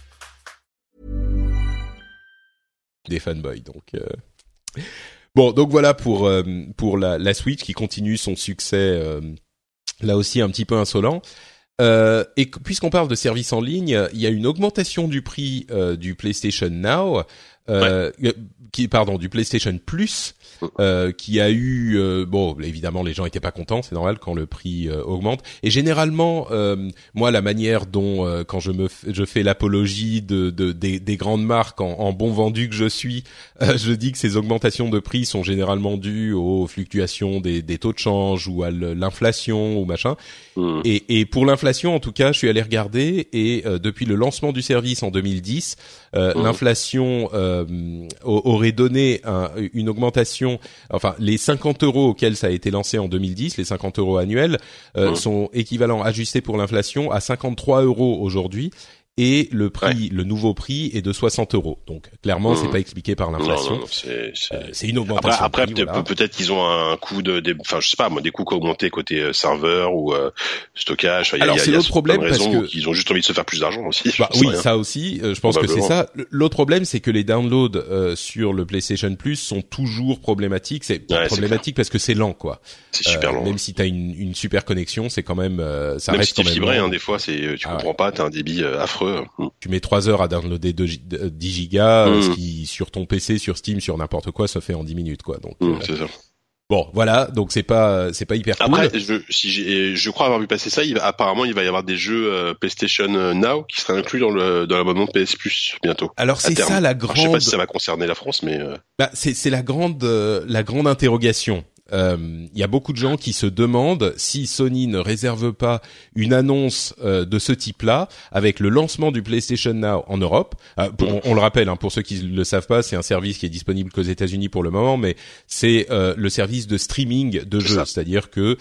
Des fanboys. Donc, euh. Bon, donc voilà pour pour la, la Switch qui continue son succès là aussi un petit peu insolent. Euh, et puisqu'on parle de services en ligne, il y a une augmentation du prix euh, du PlayStation Now, euh, qui pardon du PlayStation Plus euh, qui a eu euh, bon évidemment les gens étaient pas contents c'est normal quand le prix euh, augmente et généralement moi la manière dont quand je me je fais l'apologie de, de des, des, grandes marques en, en, bon vendu que je suis <laughs> je dis que ces augmentations de prix sont généralement dues aux fluctuations des, des taux de change ou à l'inflation ou machin mmh. et, et pour l'inflation en tout cas je suis allé regarder et depuis le lancement du service en 2010 mmh. l'inflation aurait donné un, une augmentation enfin les 50 euros auxquels ça a été lancé en 2010, les 50 euros annuels, euh, sont équivalents ajustés pour l'inflation à 53 euros aujourd'hui et le prix, le nouveau prix est de 60 euros. Donc clairement, c'est mmh. pas expliqué par l'inflation. C'est euh, une augmentation. Après, peut-être qu'ils ont un coût de, des, enfin je sais pas, moi, des coûts qui ont augmenté côté euh, serveur ou euh, stockage. Alors c'est l'autre problème parce que ils ont juste envie de se faire plus d'argent aussi. Bah, oui, ça aussi. je pense que c'est ça. L'autre problème, c'est que les downloads sur le PlayStation Plus sont toujours problématiques. C'est problématique parce que c'est lent, quoi. C'est super lent. Même si t'as une, une super connexion, c'est quand même, ça même reste si quand même. fibré, hein, des fois, c'est, tu ah comprends pas, t'as un débit affreux Mm. Tu mets 3 heures à downloader 10 gigas, mm. ce qui sur ton PC, sur Steam, sur n'importe quoi, ça fait en 10 minutes quoi. Donc mm, euh, Bon, voilà, donc c'est pas c'est pas hyper cool. Après, je, si je crois avoir vu passer ça, il apparemment il va y avoir des jeux euh, PlayStation euh, Now qui seraient inclus dans le dans l'abonnement PS Plus bientôt. Alors c'est ça la grande. je sais pas si ça va concerner la France, mais. Bah c'est c'est la grande la grande interrogation il euh, y a beaucoup de gens qui se demandent si Sony ne réserve pas une annonce euh, de ce type-là avec le lancement du PlayStation Now en Europe. Euh, on, le rappelle, hein, pour ceux qui ne le savent pas, c'est un service qui est disponible qu'aux États-Unis pour le moment, mais c'est le service de streaming de jeux, c'est-à-dire que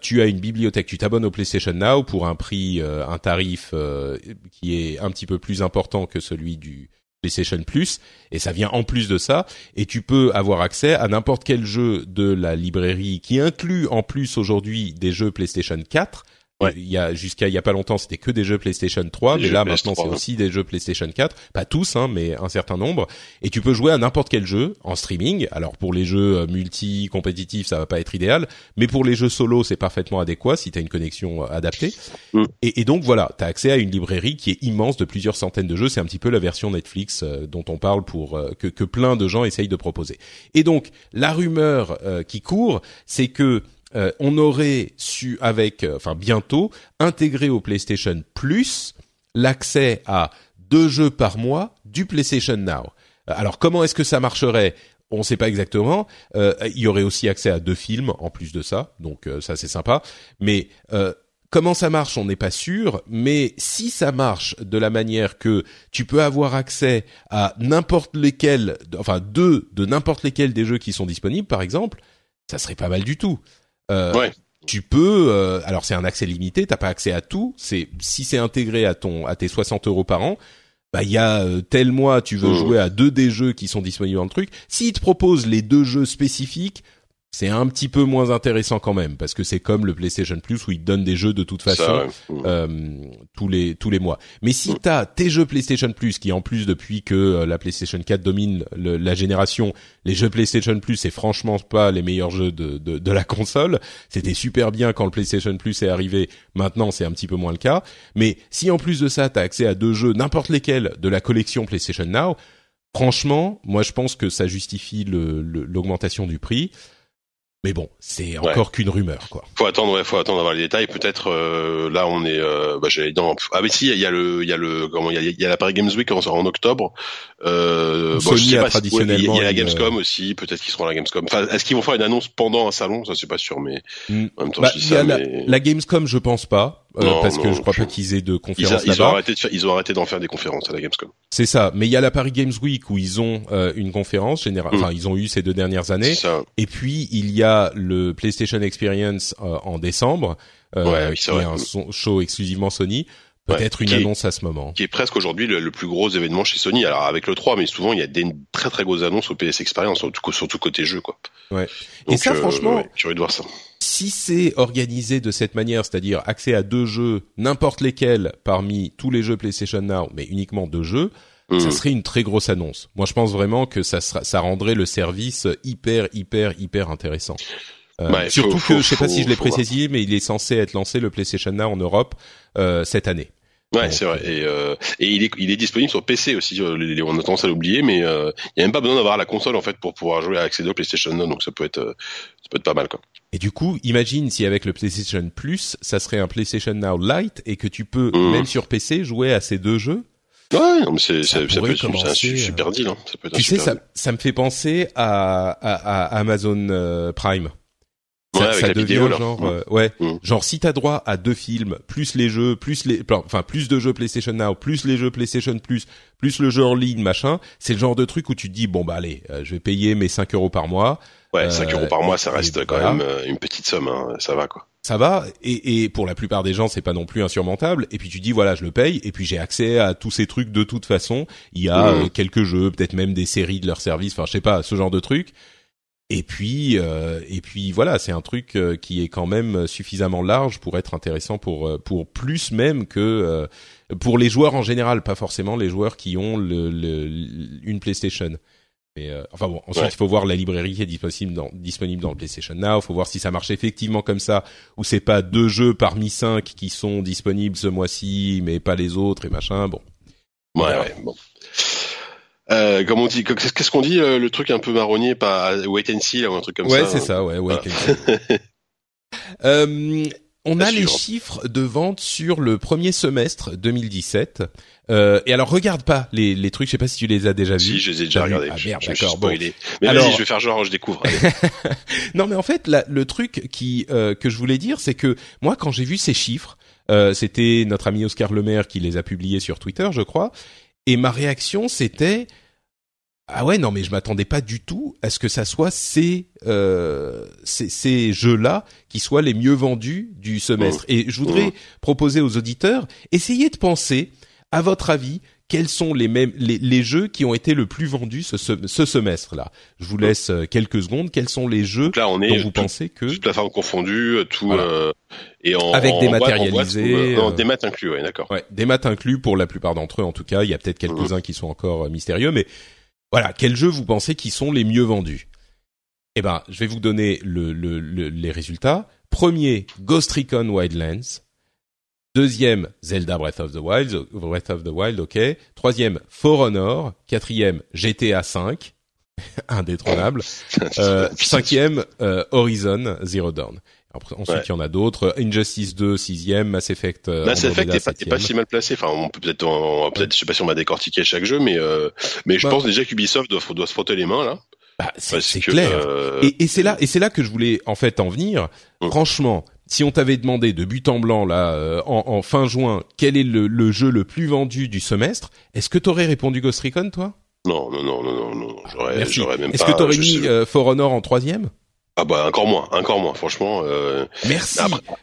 tu as une bibliothèque, tu t'abonnes au PlayStation Now pour un prix, un tarif qui est un petit peu plus important que celui du PlayStation Plus et ça vient en plus de ça et tu peux avoir accès à n'importe quel jeu de la librairie qui inclut en plus aujourd'hui des jeux PlayStation 4 Ouais. Il y a jusqu'à il y a pas longtemps, c'était que des jeux PlayStation 3, mais là maintenant c'est aussi des jeux PlayStation 4, pas tous hein, mais un certain nombre et tu peux jouer à n'importe quel jeu en streaming. Alors pour les jeux euh, multi compétitifs, ça va pas être idéal, mais pour les jeux solo, c'est parfaitement adéquat si tu as une connexion euh, adaptée. Mm. Et, et, donc voilà, tu as accès à une librairie qui est immense de plusieurs centaines de jeux, c'est un petit peu la version Netflix euh, dont on parle pour que que plein de gens essayent de proposer. Et donc la rumeur qui court, c'est que euh, on aurait su avec, euh, enfin bientôt, intégrer au PlayStation Plus l'accès à deux jeux par mois du PlayStation Now. Euh, alors comment est-ce que ça marcherait? On ne sait pas exactement. il y aurait aussi accès à deux films en plus de ça, donc ça c'est sympa. Mais comment ça marche, on n'est pas sûr. Mais si ça marche de la manière que tu peux avoir accès à n'importe lesquels, enfin deux de n'importe lesquels des jeux qui sont disponibles, par exemple, ça serait pas mal du tout. Euh, ouais. Tu peux, euh, alors c'est un accès limité, t'as pas accès à tout. C'est si c'est intégré à ton à tes 60 euros par an, bah il y a euh, tel mois tu veux mmh. jouer à deux des jeux qui sont disponibles dans le truc. S'ils te proposent les deux jeux spécifiques, c'est un petit peu moins intéressant quand même parce que c'est comme le PlayStation Plus où ils te donnent des jeux de toute façon euh, tous les tous les mois. Mais si tu t'as tes jeux PlayStation Plus qui en plus depuis que euh, la PlayStation 4 domine la génération, les jeux PlayStation Plus c'est franchement pas les meilleurs jeux de de, de la console. C'était super bien quand le PlayStation Plus est arrivé. Maintenant c'est un petit peu moins le cas. Mais si en plus de ça t'as accès à deux jeux n'importe lesquels de la collection PlayStation Now, franchement moi je pense que ça justifie l'augmentation le, du prix. Mais bon, c'est encore qu'une rumeur, quoi. Faut attendre, ouais, faut attendre d'avoir les détails. Peut-être euh, là, on est, euh, bah, j'allais dans. Ah mais si, il y a le, il y a le, comment, il y a, y a la Paris Games Week en, en octobre. Euh, bon, je sais pas traditionnellement. Il y a la Gamescom aussi. Peut-être qu'ils seront à la Gamescom. Enfin, est-ce qu'ils vont faire une annonce pendant un salon? Ça, c'est pas sûr, mais hmm. en même temps, bah, je dis ça. La, mais... la Gamescom, je pense pas. Euh, parce que je crois pas qu'ils aient de conférences ils, ils ont arrêté de faire, ils ont arrêté d'en faire des conférences à la Gamescom. C'est ça, mais il y a la Paris Games Week où ils ont euh, une conférence générale, mm. enfin ils ont eu ces deux dernières années. Et puis il y a le PlayStation Experience euh, en décembre, ouais, qui est un show exclusivement Sony. Peut-être une annonce à ce moment. Qui est presque aujourd'hui le, plus gros événement chez Sony. Alors avec le 3, mais souvent il y a des très très grosses annonces au PS Experience, surtout, surtout côté jeu quoi. Ouais. Et ça franchement, curieux de voir ça si c'est organisé de cette manière, c'est-à-dire accès à deux jeux, n'importe lesquels parmi tous les jeux PlayStation Now, mais uniquement deux jeux, ça hmm. serait une très grosse annonce. Moi, je pense vraiment que ça sera, ça rendrait le service hyper, hyper, hyper intéressant. Euh, surtout que, je sais pas si je l'ai précisé, mais il est censé être lancé le PlayStation Now en Europe euh, cette année. Ouais, c'est vrai. Et, euh, et il est il est disponible sur PC aussi. Euh, on a tendance à l'oublier, mais euh, il y a même pas besoin d'avoir la console en fait pour pouvoir jouer à accéder au PlayStation Now, donc ça peut être ça peut être pas mal quoi. Et du coup, imagine si avec le PlayStation Plus, ça serait un PlayStation Now Lite et que tu peux mmh. même sur PC jouer à ces deux jeux. Ouais, mais c'est ça, ça, peut être un super deal. Hein. Ça peut être tu sais, ça, ça me fait penser à, à, à Amazon Prime ça, ça devient genre euh, ouais, mm. genre si t'as droit à deux films plus les jeux plus les enfin plus de jeux PlayStation Now plus les jeux PlayStation Plus plus le jeu en ligne machin c'est le genre de truc où tu te dis bon bah allez euh, je vais payer mes 5 euros par mois. Ouais 5 euros par mois ça euh, reste quand même une petite somme hein, ça va quoi. Ça va et, et pour la plupart des gens c'est pas non plus insurmontable et puis tu dis voilà je le paye et puis j'ai accès à tous ces trucs de toute façon. Il y a mm. quelques jeux peut-être même des séries de leur service enfin je sais pas ce genre de trucs et puis, euh, et puis voilà, c'est un truc euh, qui est quand même suffisamment large pour être intéressant pour euh, pour plus même que pour les joueurs en général, pas forcément les joueurs qui ont le, une PlayStation. Mais enfin bon, ensuite il faut voir la librairie qui est disponible dans, disponible dans le PlayStation Now. Il faut voir si ça marche effectivement comme ça ou c'est pas deux jeux parmi cinq qui sont disponibles ce mois-ci, mais pas les autres et machin. Bon. Ouais, ouais bon. Euh, comme on dit, qu'est-ce qu'on dit le truc un peu marronnier, pas wait and see ou un truc comme ça. Ouais, c'est hein. ça, ouais, wait and see. <laughs> euh, on a les chiffres de vente sur le premier semestre 2017. Euh, et alors regarde pas les, les trucs, je sais pas si tu les as déjà vus. Si, je les ai déjà regardés. Ah merde, d'accord. Bon. Mais alors... je vais faire genre je découvre. <laughs> non, mais en fait, la, le truc qui euh, que je voulais dire, c'est que moi, quand j'ai vu ces chiffres, euh, c'était notre ami Oscar Lemaire qui les a publiés sur Twitter, je crois. Et ma réaction, c'était ah ouais non mais je m'attendais pas du tout à ce que ça soit ces euh, ces, ces jeux-là qui soient les mieux vendus du semestre. Et je voudrais proposer aux auditeurs essayez de penser à votre avis quels sont les mêmes les, les, jeux qui ont été le plus vendus ce, ce, semestre-là? Je vous laisse euh, quelques secondes. Quels sont les jeux là, on est dont vous pensez que toute confondue, tout euh, et en, avec des matérialisés, euh, des maths inclus, ouais, d'accord. Ouais, des maths inclus pour la plupart d'entre eux. En tout cas, il y a peut-être quelques-uns mmh. qui sont encore mystérieux, mais voilà, quels jeux vous pensez qui sont les mieux vendus? Eh ben, je vais vous donner le, le, les résultats. Premier, Ghost Recon Wildlands. Deuxième, Zelda Breath of the Wild, Breath of the Wild, ok. Troisième, For Honor. Quatrième, GTA 5, <laughs> indétrônable. <laughs> euh, cinquième, euh, Horizon Zero Dawn. Après, ensuite, il y en a d'autres. Injustice 2, sixième, Mass Effect. Euh, Mass Effect n'est pas, pas, si mal placé. Enfin, on peut peut-être, peut-être, je sais pas si on va décortiquer chaque jeu, mais euh, mais je bah. pense déjà qu'Ubisoft doit, doit se frotter les mains là. Bah, c'est clair. Et, et c'est là, et c'est là que je voulais en fait en venir. Hum. Franchement, si on t'avait demandé de but en blanc là euh, en, fin juin quel est le, jeu le plus vendu du semestre, est-ce que t'aurais répondu Ghost Recon toi? Non non non non non, j'aurais j'aurais même Est-ce que t'aurais mis euh, For Honor en troisième? Ah bah encore moins, encore moins, franchement. Euh... Merci,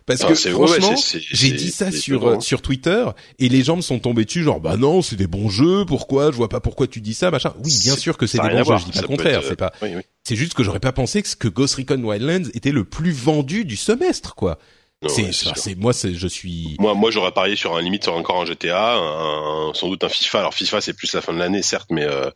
parce que franchement, j'ai dit ça sur euh, sur Twitter et les gens me sont tombés dessus genre bah non c'est des bons jeux, pourquoi je vois pas pourquoi tu dis ça machin. Oui bien sûr que c'est des bons jeux, je dis pas le contraire, c'est pas. C'est juste que j'aurais pas pensé que, que Ghost Recon Wildlands était le plus vendu du semestre quoi. C'est c'est moi c'est je suis moi moi j'aurais parié sur un limite sur encore un GTA, un, sans doute un FIFA. Alors FIFA c'est plus la fin de l'année certes mais euh,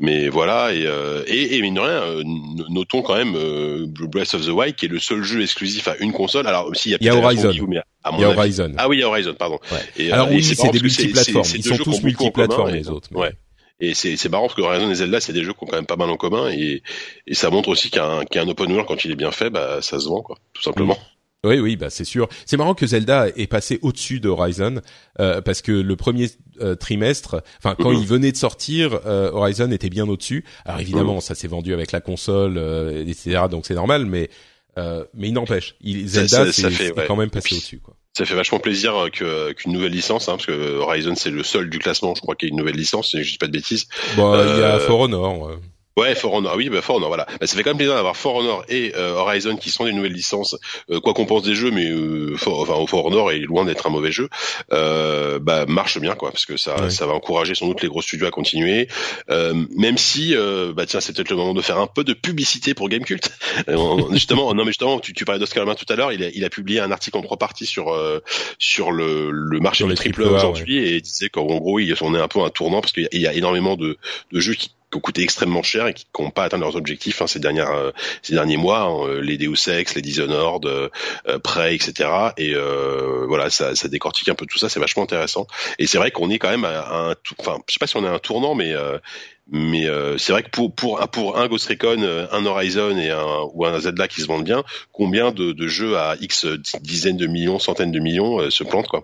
mais voilà, et, euh, et, et mine de rien, euh, notons quand même euh, Breath of the Wild qui est le seul jeu exclusif à une console. Alors s'il y a, il y a Horizon, il y a Horizon. Ah oui, il y a Horizon, pardon. Et, Alors oui, c'est des multiplateformes. Ils sont tous multiplateformes les autres. Ouais. Et c'est c'est marrant parce que Horizon et Zelda, c'est des jeux qui ont quand même pas mal en commun et, et ça montre aussi qu'un qu'un open world quand il est bien fait, bah ça se vend quoi, tout simplement. Oui, oui, bah c'est sûr. C'est marrant que Zelda est passé au-dessus de Horizon euh, parce que le premier euh, trimestre, enfin quand il venait de sortir, euh, Horizon était bien au-dessus. Alors évidemment, ça s'est vendu avec la console, etc. Donc c'est normal, mais mais il n'empêche, Zelda c'est quand même passé au-dessus, quoi. Ça fait vachement plaisir que qu'une nouvelle licence, hein, parce que Horizon c'est le seul du classement, je crois, qu'il y a une nouvelle licence, si je dis pas de bêtises. Bon, il y a For Honor. Ouais, For Honor, oui, bah For Honor, voilà. Bah, ça fait quand même plaisir d'avoir For Honor et euh, Horizon qui sont des nouvelles licences, euh, quoi qu'on pense des jeux, mais euh, For, enfin, For Honor est loin d'être un mauvais jeu. Euh, bah marche bien, quoi, parce que ça, ça va encourager sans doute les gros studios à continuer. même si, bah tiens, c'est peut-être le moment de faire un peu de publicité pour Gamecult. justement, non mais justement, tu, tu parlais d'Oscar Lemain tout à l'heure, il a, il a publié un article en trois parties sur sur le, le marché du triple aujourd'hui et il disait qu'en gros, il, on est un peu un tournant parce qu'il y, y, a énormément de, de jeux qui qui ont coûté extrêmement cher et qui n'ont pas atteint leurs objectifs hein, ces dernières euh, ces derniers mois hein, euh, les Deus Ex les Dishonored euh, euh Prey etc et euh, voilà ça, ça décortique un peu tout ça c'est vachement intéressant et c'est vrai qu'on est quand même à un enfin je sais pas si on est à un tournant mais mais c'est vrai que pour pour un pour un Ghost Recon, un Horizon et un ou un Zelda qui se vendent bien, combien de, de jeux à X dizaines de millions, centaines de millions se plantent quoi.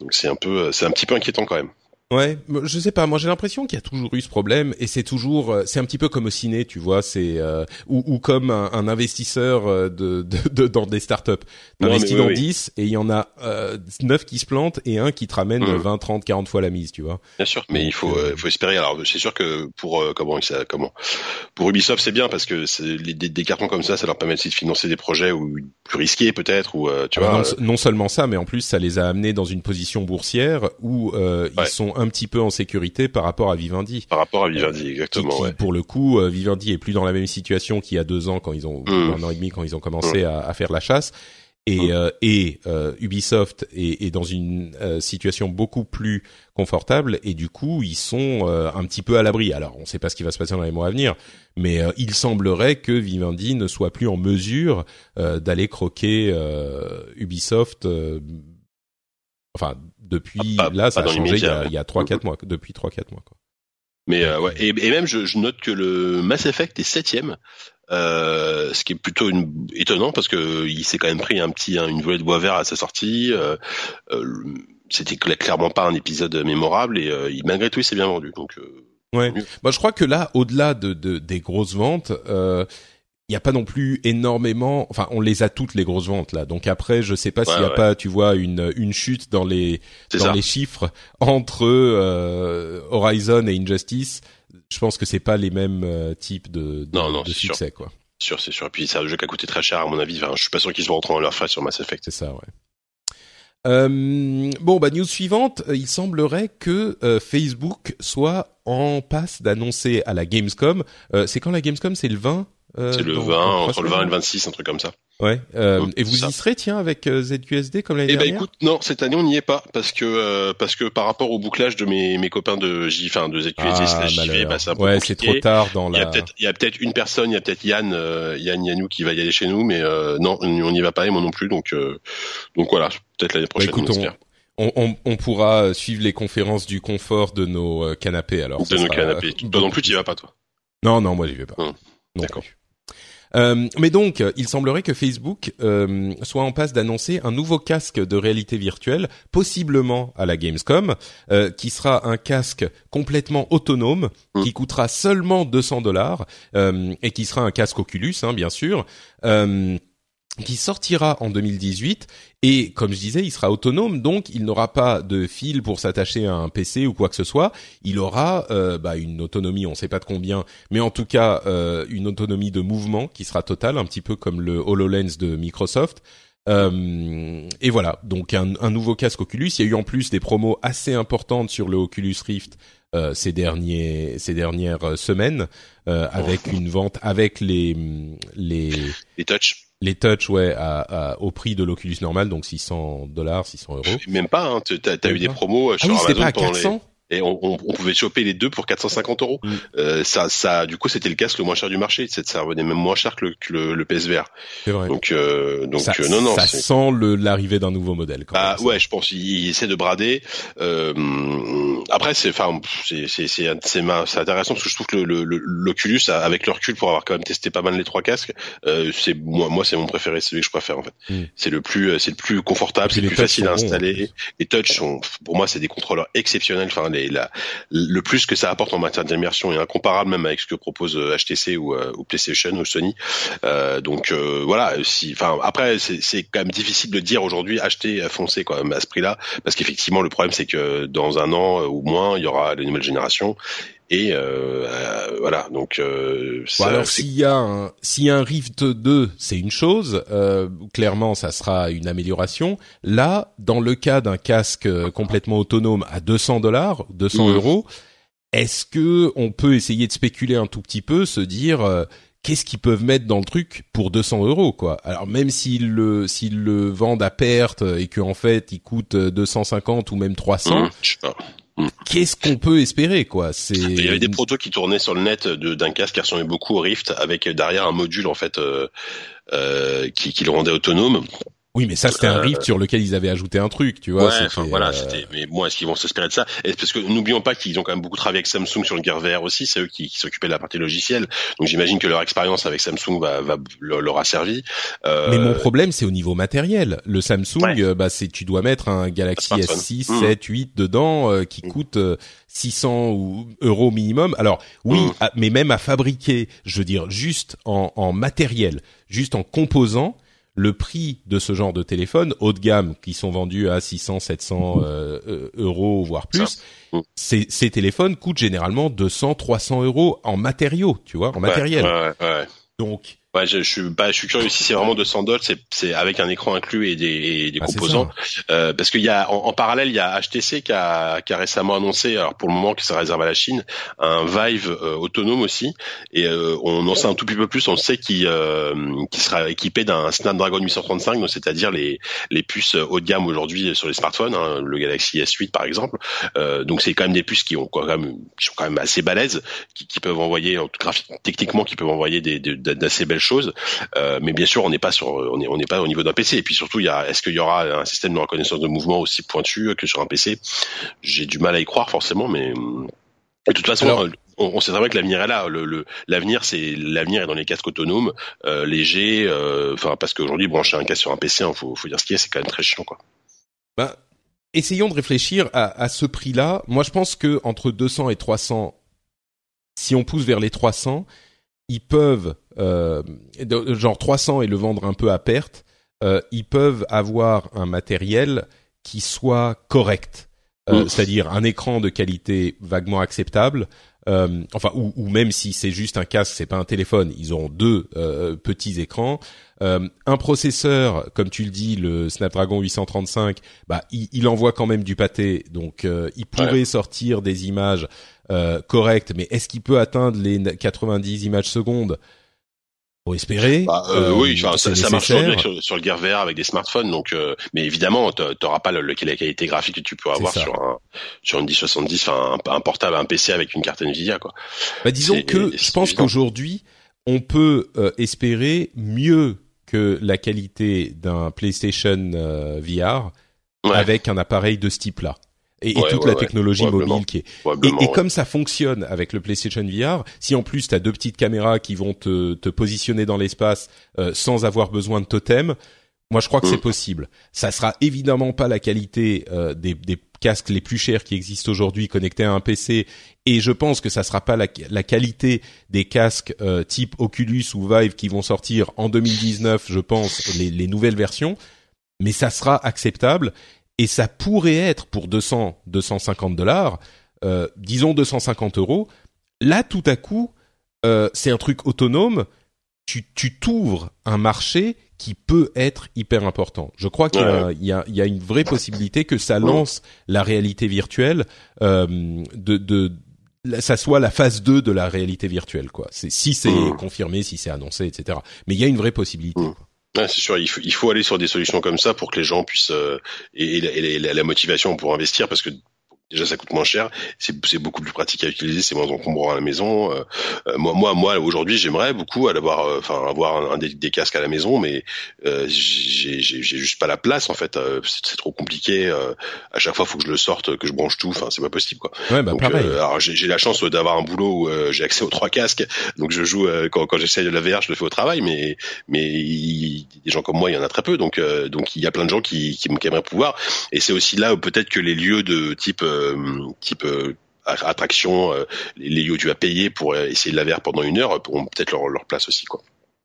Donc c'est un peu c'est un petit peu inquiétant quand même. Ouais, je sais pas. Moi, j'ai l'impression qu'il y a toujours eu ce problème, et c'est toujours, euh, c'est un petit peu comme au ciné, tu vois, c'est euh, ou, ou, comme un, un investisseur euh, de, de, de, dans des startups. T'investis dans 10 et il y en a euh, 9 qui se plantent et un qui te ramène 20, 30, 40 fois la mise, tu vois. Bien sûr, mais il faut, faut espérer. Alors, c'est sûr que pour comment ça, comment pour Ubisoft, c'est bien parce que les, des, des, cartons comme ça, ça leur permet aussi de financer des projets ou plus risqués peut-être, ou tu ah, vois. Non, seulement ça, mais en plus, ça les a amenés dans une position boursière où ils sont un petit peu en sécurité par rapport à Vivendi. Par rapport à Vivendi, exactement. ouais. Pour le coup, euh, Vivendi est plus dans la même situation qu'il y a deux ans quand ils ont mmh. un an et demi quand ils ont commencé mmh. à, à, faire la chasse. Et, mmh. euh, et euh, Ubisoft est, est, dans une euh, situation beaucoup plus confortable et du coup ils sont euh, un petit peu à l'abri. Alors on ne sait pas ce qui va se passer dans les mois à venir, mais il semblerait que Vivendi ne soit plus en mesure d'aller croquer Ubisoft. enfin depuis pas, là, ça a changé il y a, il y a 3-4 mois, depuis 3-4 mois. Quoi. Mais euh, ouais, et, et même je, je, note que le Mass Effect est septième, euh, ce qui est plutôt une, étonnant parce que il s'est quand même pris un petit une volée de bois vert à sa sortie. Euh, euh, C'était clairement pas un épisode mémorable et euh, malgré tout il s'est bien vendu. Donc ouais, bah, je crois que là, au-delà de, de, des grosses ventes, il n'y a pas non plus énormément. Enfin, on les a toutes les grosses ventes là. Donc après, je sais pas s'il n'y a pas, tu vois, une une chute dans les dans les chiffres entre euh, Horizon et Injustice. Je pense que c'est pas les mêmes euh, types de, de, non, non, de succès sûr. quoi. Sûr, c'est sûr. Et puis c'est un jeu qui a coûté très cher à mon avis. Enfin, je suis pas sûr qu'ils se rentrant dans leur frais sur Mass Effect. C'est ça, ouais. Euh, bon, bah news suivante. Il semblerait que euh, Facebook soit en passe d'annoncer à la Gamescom. Euh, c'est quand la Gamescom? C'est le 20 euh, c'est le 20, entre le 20 et le 26, un truc comme ça. Ouais. Euh, et vous y serez, tiens, avec euh, ZQSD comme l'année eh ben, écoute, non, cette année on n'y est pas parce que euh, parce que par rapport au bouclage de mes mes copains de J, enfin de ZQSD ah, slash JV, bah, c'est un peu ouais, c'est trop tard dans la. Il y a peut-être il y a peut-être une personne, il y a peut-être Yann euh, Yann Yanou qui va y aller chez nous, mais non, on n'y va pas et moi non plus, donc donc voilà, peut-être l'année prochaine. Bah, écoute, on, on, on, on, pourra suivre les conférences du confort de nos canapés alors. De nos canapés. Toi non plus, tu y vas pas toi. Non non, moi j'y vais pas. Hum. D'accord. Euh, mais donc, il semblerait que Facebook euh, soit en passe d'annoncer un nouveau casque de réalité virtuelle, possiblement à la Gamescom, euh, qui sera un casque complètement autonome, mmh. qui coûtera seulement 200 dollars et qui sera un casque Oculus, hein, bien sûr. Euh, qui sortira en 2018 et comme je disais, il sera autonome, donc il n'aura pas de fil pour s'attacher à un PC ou quoi que ce soit. Il aura euh, bah, une autonomie, on ne sait pas de combien, mais en tout cas euh, une autonomie de mouvement qui sera totale, un petit peu comme le Hololens de Microsoft. Euh, et voilà, donc un, un, nouveau casque Oculus. Il y a eu en plus des promos assez importantes sur le Oculus Rift euh, ces derniers ces dernières semaines, euh, avec une vente avec les les les touch les touch ouais à, à, au prix de l'Oculus normal donc 600 dollars 600 euros. Même pas hein, t'as as eu des promos euh, ah sur oui, Amazon pas à 400 et on, on, on, pouvait choper les deux pour 450 euros. Mm. Euh, ça, ça, du coup, c'était le casque le moins cher du marché. Ça revenait même moins cher que le, que le, le PSVR. Vrai. Donc, euh, donc euh, non, non. Ça sent l'arrivée d'un nouveau modèle. Quand ah ouais, je pense qu'il essaie de brader. Euh, après, c'est, enfin, c'est, c'est, c'est, intéressant parce que je trouve que le, l'Oculus, avec le recul, pour avoir quand même testé pas mal les trois casques, euh, c'est moi, moi, c'est mon préféré, c'est celui que je préfère en fait. Mm. C'est le plus, c'est le plus confortable, c'est le plus facile à installer. les touch sont, pour moi, c'est des contrôleurs exceptionnels. Enfin, les la, le plus que ça apporte en matière d'immersion est incomparable même avec ce que propose HTC euh, ou, euh, ou PlayStation ou Sony. Euh, donc voilà, si, enfin après c'est quand même difficile de dire aujourd'hui acheter, foncer quand même à ce prix-là, parce qu'effectivement le problème c'est que dans un an ou moins il y aura les nouvelles générations et voilà donc bon, alors s'il y a un s'il y a un Rift 2 c'est une chose clairement ça sera une amélioration là dans le cas d'un casque complètement autonome à 200 dollars 200 mmh. euros est-ce que on peut essayer de spéculer un tout petit peu se dire qu'est-ce qu'ils peuvent mettre dans le truc pour 200 euros quoi? Alors même s'ils le s'ils le vendent à perte et qu'en fait il coûte 250 ou même 300, mmh, mmh. Qu'est-ce qu'on peut espérer quoi? C'est il y avait des protos qui tournaient sur le net d'un casque qui ressemblait beaucoup au Rift avec derrière un module en fait euh, euh, qui, qui le rendait autonome oui, mais ça c'était un rift euh, sur lequel ils avaient ajouté un truc, tu vois. Ouais, voilà, euh, c'était. Mais bon, est-ce qu'ils vont s'inspirer de ça? Et parce que n'oublions pas qu'ils ont quand même beaucoup travaillé avec Samsung sur le Gear VR aussi. C'est eux qui, qui s'occupaient de la partie logicielle. Donc j'imagine que leur expérience avec Samsung va, va leur a servi. Euh... Mais mon problème, c'est au niveau matériel. Le Samsung, euh, bah c'est tu dois mettre un Galaxy S6, 7, 8 dedans qui mmh. coûte 600 ou euros minimum. Alors oui, mmh. mais même à fabriquer, je veux dire, juste en, en matériel, juste en composants le prix de ce genre de téléphone haut de gamme qui sont vendus à 600, 700 euh, euh, euros voire plus, ces, ces, téléphones coûtent généralement 200, 300 euros en matériaux, tu vois, en matériel. Donc Ouais, je, je, suis bah, je suis curieux si c'est vraiment 200 dollars, c'est, c'est avec un écran inclus et des, et des ah, composants. Euh, parce qu'il y a en, parallèle, il y a HTC qui a, qui a récemment annoncé, alors pour le moment qui se réserve à la Chine, un Vive euh, autonome aussi. Et euh, on en sait un tout petit peu plus. On sait qu'il euh, qui sera équipé d'un Snapdragon 835, donc c'est-à-dire les les puces haut de gamme aujourd'hui sur les smartphones, hein, le Galaxy S8 par exemple. Euh, donc c'est quand même des puces qui ont quand même qui sont quand même assez balèzes, qui, qui peuvent envoyer, en tout techniquement, qui peuvent envoyer des, d'assez belles choses. Euh, mais bien sûr, on n'est pas sur, on n'est on n'est pas au niveau d'un PC. Et puis surtout, il y a, est-ce qu'il y aura un système de reconnaissance de mouvement aussi pointu que sur un PC J'ai du mal à y croire forcément, mais de toute façon. on, sait très bien que l'avenir est là. Le, l'avenir, c'est l'avenir est dans les casques autonomes, euh, légers. Euh, enfin, parce qu'aujourd'hui, brancher un casque sur un PC, il hein, faut, faut dire ce qu'il y a, c'est quand même très chiant, quoi. Bah, essayons de réfléchir à, à ce prix-là. Moi, je pense que entre 200 et 300, si on pousse vers les 300, ils peuvent euh, genre 300 et le vendre un peu à perte, euh, ils peuvent avoir un matériel qui soit correct, euh, c'est-à-dire un écran de qualité vaguement acceptable. Euh, enfin, ou, ou, même si c'est juste un casque, c'est pas un téléphone, ils ont deux euh, petits écrans, un processeur, comme tu le dis, le Snapdragon 835, bah il, il envoie quand même du pâté, donc il pourrait sortir des images correctes, mais est-ce qu'il peut atteindre les 90 images secondes? Pour espérer. Bah, euh, euh, oui, ça, ça marche bien sur, sur, le Gear VR avec des smartphones, donc euh, mais évidemment, t'auras pas le, la qualité graphique que tu peux avoir sur un sur une 1070, enfin un, un, portable, un PC avec une carte Nvidia, quoi. Bah, disons que je pense qu'aujourd'hui, on peut espérer mieux que la qualité d'un PlayStation VR avec un appareil de ce type-là et, toute la technologie mobile qui est. Et, comme ça fonctionne avec le PlayStation VR, si en plus tu as deux petites caméras qui vont te, te positionner dans l'espace euh, sans avoir besoin de totem, moi je crois que c'est mm. possible. Ça sera évidemment pas la qualité euh, des, des casques les plus chers qui existent aujourd'hui connectés à un PC et je pense que ça sera pas la, la qualité des casques euh, type Oculus ou Vive qui vont sortir en 2019, je pense, les, les nouvelles versions, mais ça sera acceptable et ça pourrait être pour 200, 250 dollars, euh, disons 250 euros. Là, tout à coup, euh, c'est un truc autonome. Tu, tu t'ouvres un marché qui peut être hyper important. Je crois qu'il y, a, il y, a, une vraie possibilité que ça lance la réalité virtuelle, euh, de, de ça soit la phase 2 de la réalité virtuelle, quoi. C'est si c'est mmh. confirmé, si c'est annoncé, etc. Mais il y a une vraie possibilité. Mmh. C'est sûr, il faut, il faut aller sur des solutions comme ça pour que les gens puissent euh, et, et, la, motivation pour investir parce que déjà ça coûte moins cher, c'est beaucoup plus pratique à utiliser, c'est moins encombrant à la maison. Euh, euh, moi, moi, moi aujourd'hui, j'aimerais beaucoup avoir, euh, enfin, avoir un, des, des, casques à la maison, mais euh, j'ai juste pas la place en fait. c'est trop compliqué. à chaque fois, faut que je le sorte, que je branche tout. Enfin, c'est pas possible quoi. Ouais, bah, donc, alors j'ai la chance d'avoir un boulot où j'ai accès aux trois casques, donc je joue quand, quand j'essaye de la VR, je le fais au travail, mais mais des gens comme moi, il y en a très peu, donc donc il y a plein de gens qui qui, qui aimeraient pouvoir. Et c'est aussi là peut-être que les lieux de type type euh, attraction, euh, les lieux où tu vas payer pour essayer de la pendant une heure pourront peut-être leur, leur place aussi quoi.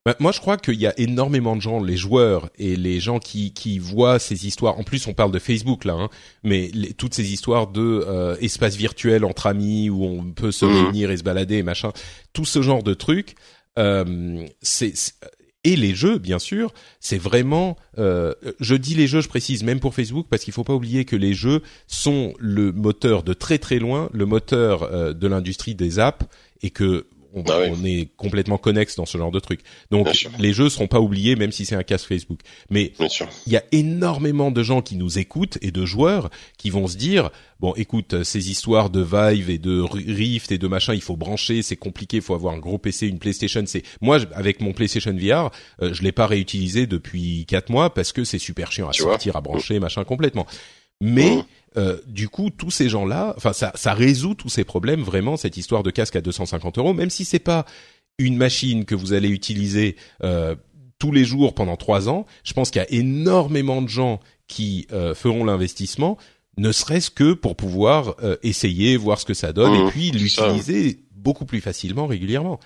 Bah, moi, je crois qu'il y a énormément de gens, les joueurs et les gens qui qui voient ces histoires. En plus, on parle de Facebook là, hein, mais toutes ces histoires de euh, espace virtuel entre amis où on peut se mhm. réunir et se balader et machin, tout ce genre de trucs. Euh, c'est et les jeux, bien sûr, c'est vraiment. Euh, je dis les jeux, je précise même pour Facebook parce qu'il faut pas oublier que les jeux sont le moteur de très très loin, le moteur euh, de l'industrie des apps et que ah on, est complètement connexe dans ce genre de truc. Donc les jeux seront pas oubliés même si c'est un casque Facebook. Mais il y a énormément de gens qui nous écoutent et de joueurs qui vont se dire bon écoute ces histoires de Vive et de Rift et de machin il faut brancher c'est compliqué il faut avoir un gros PC une PlayStation c'est moi avec mon PlayStation VR euh, je l'ai pas réutilisé depuis quatre mois parce que c'est super chiant à sortir à brancher machin complètement mais mmh. Euh, du coup, tous ces gens-là, enfin, ça, ça résout tous ces problèmes vraiment cette histoire de casque à 250 euros, même si c'est pas une machine que vous allez utiliser euh, tous les jours pendant trois ans. Je pense qu'il y a énormément de gens qui euh, feront l'investissement, ne serait-ce que pour pouvoir essayer, voir ce que ça donne, et mmh, puis l'utiliser beaucoup plus facilement, régulièrement.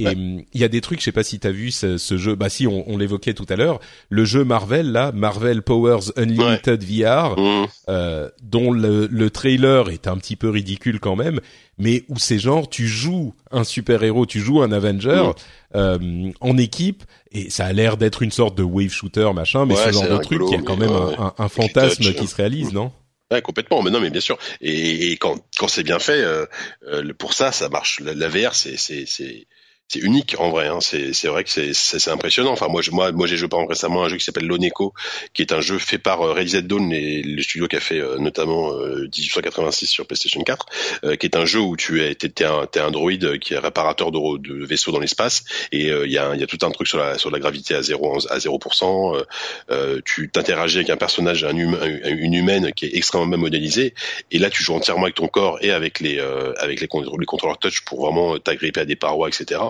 Et hum, il y a des trucs, je sais pas si tu as vu ce, ce, jeu, bah si on, on l'évoquait tout à l'heure, le jeu Marvel là, Marvel Powers Unlimited VR, mmh. euh, dont le, le, trailer est un petit peu ridicule quand même, mais où c'est genre tu joues un super héros, tu joues un Avenger mmh. euh, en équipe et ça a l'air d'être une sorte de wave shooter machin, mais ce genre de truc, il y a quand même un, un, fantasme qui se réalise, non? Ouais, complètement. Mais non, mais bien sûr. Et, et quand, quand c'est bien fait, euh, euh pour ça, ça marche. La, la VR, c'est c'est c'est unique en vrai. Hein. C'est c'est vrai que c'est c'est impressionnant. Enfin moi je, moi moi j'ai joué par exemple récemment un jeu qui s'appelle Loneco, qui est un jeu fait par euh, Ready Dawn, les, le studio qui a fait euh, notamment euh, 1886 sur PlayStation 4, euh, qui est un jeu où tu es t'es un t'es un droïde qui est réparateur de, de vaisseaux dans l'espace et il y a il y a tout un truc sur la sur la gravité à zéro à 0%. tu t'interagis avec un personnage humain une humaine qui est extrêmement modélisée et là tu joues entièrement avec ton corps et avec les avec les, les contrôleurs touch pour vraiment t'agripper à des parois etc.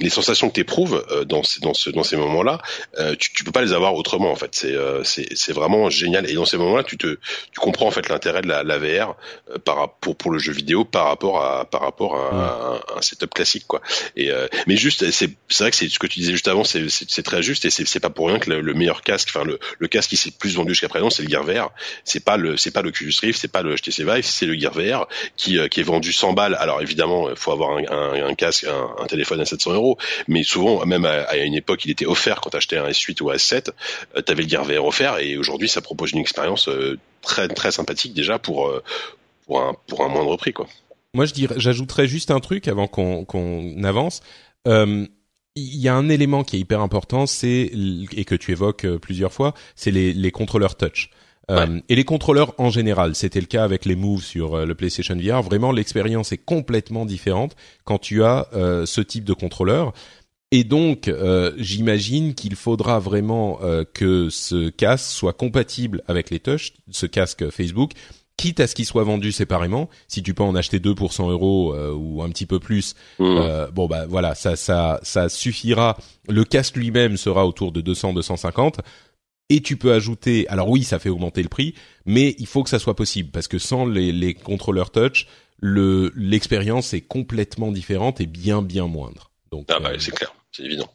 les sensations que tu éprouves euh, dans, dans, ce, dans ces moments-là, euh, tu, tu peux pas les avoir autrement en fait. C'est c'est vraiment génial. Et dans ces moments-là, tu te tu comprends en fait l'intérêt de la, la VR par pour pour le jeu vidéo par rapport à par rapport à, un, setup classique quoi. Et mais juste c'est c'est vrai que c'est ce que tu disais juste avant, c'est très juste et c'est pas pour rien que le, meilleur casque, enfin le le casque qui s'est plus vendu jusqu'à présent, c'est le Gear VR. C'est pas le c'est pas le Oculus Rift, c'est pas le HTC Vive, c'est le Gear VR qui qui est vendu 100 balles. Alors évidemment, il faut avoir un, un, un casque, un, un, téléphone à 700 euros, mais souvent, même à, une époque, il était offert quand tu achetais un S8 ou un S7, tu avais le Gear VR offert, et aujourd'hui, ça propose une expérience euh, très très sympathique déjà pour euh, pour un pour un moindre prix, quoi. Moi, je dirais, j'ajouterais juste un truc avant qu'on qu'on avance. Euh, il y a un élément qui est hyper important, c'est et que tu évoques plusieurs fois, c'est les, les contrôleurs touch. Euh, et les contrôleurs en général, c'était le cas avec les moves sur euh, le PlayStation VR. Vraiment, l'expérience est complètement différente quand tu as euh, ce type de contrôleur. Et donc, j'imagine qu'il faudra vraiment que ce casque soit compatible avec les touches, ce casque Facebook, quitte à ce qu'il soit vendu séparément. Si tu peux en acheter deux pour 100 euros ou un petit peu plus, mmh. bon bah voilà, ça ça ça suffira. Le casque lui-même sera autour de 200-250 et tu peux ajouter. Alors oui, ça fait augmenter le prix, mais il faut que ça soit possible parce que sans les, les contrôleurs touch, le l'expérience est complètement différente et bien bien moindre. Donc ah bah euh, c'est clair, c'est évident.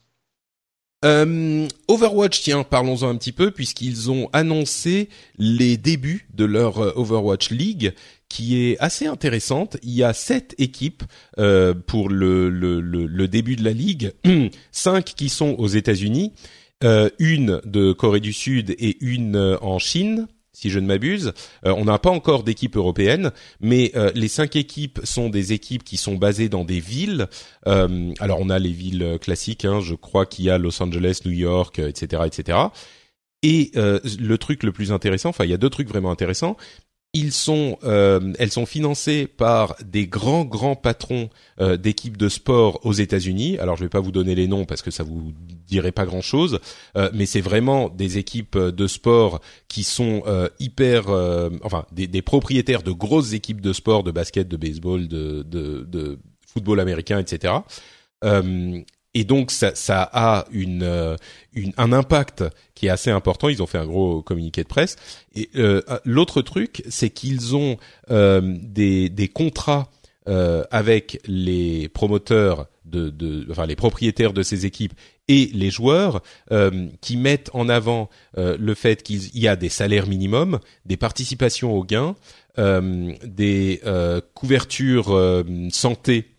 Euh, Overwatch, tiens, parlons-en un petit peu puisqu'ils ont annoncé les débuts de leur euh, Overwatch League qui est assez intéressante. Il y a sept équipes euh, pour le, le, le, le, début de la ligue, <clears throat> cinq qui sont aux États-Unis euh, une de Corée du Sud et une euh, en Chine si je ne m'abuse. Euh, on n'a pas encore d'équipe européenne, mais les cinq équipes sont des équipes qui sont basées dans des villes. alors on a les villes classiques, hein, je crois qu'il y a Los Angeles, New York, etc., etc. Et le truc le plus intéressant, enfin il y a deux trucs vraiment intéressants, ils sont, euh, elles sont financées par des grands grands patrons euh, d'équipes de sport aux États-Unis. Alors je vais pas vous donner les noms parce que ça vous dirait pas grand chose, euh, mais c'est vraiment des équipes de sport qui sont hyper, enfin des, des, propriétaires de grosses équipes de sport, de basket, de baseball, de, de, de football américain, etc et donc ça, a euh, une, un impact qui est assez important. Ils ont fait un gros communiqué de presse. Et euh, l'autre truc, c'est qu'ils ont euh, des, contrats avec les promoteurs de, enfin les propriétaires de ces équipes et les joueurs qui mettent en avant le fait qu'il y a des salaires minimums, des participations aux gains, des couvertures santé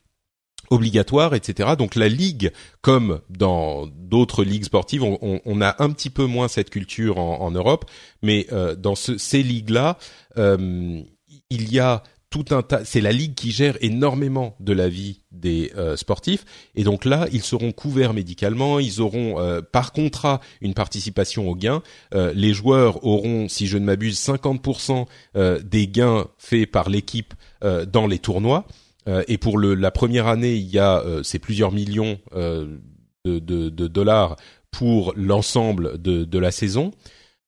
obligatoires, etc. Donc la ligue, comme dans d'autres ligues sportives, on, on, a un petit peu moins cette culture en, en Europe, mais dans ce, ces ligues-là, il y a tout un tas. C'est la ligue qui gère énormément de la vie des euh, sportifs, et donc là, ils seront couverts médicalement. Ils auront euh, par contrat une participation aux gains. Euh, les joueurs auront, si je ne m'abuse, 50% des gains faits par l'équipe dans les tournois. Et pour le, la première année, il y a c'est plusieurs millions de, de, dollars pour l'ensemble de, la saison.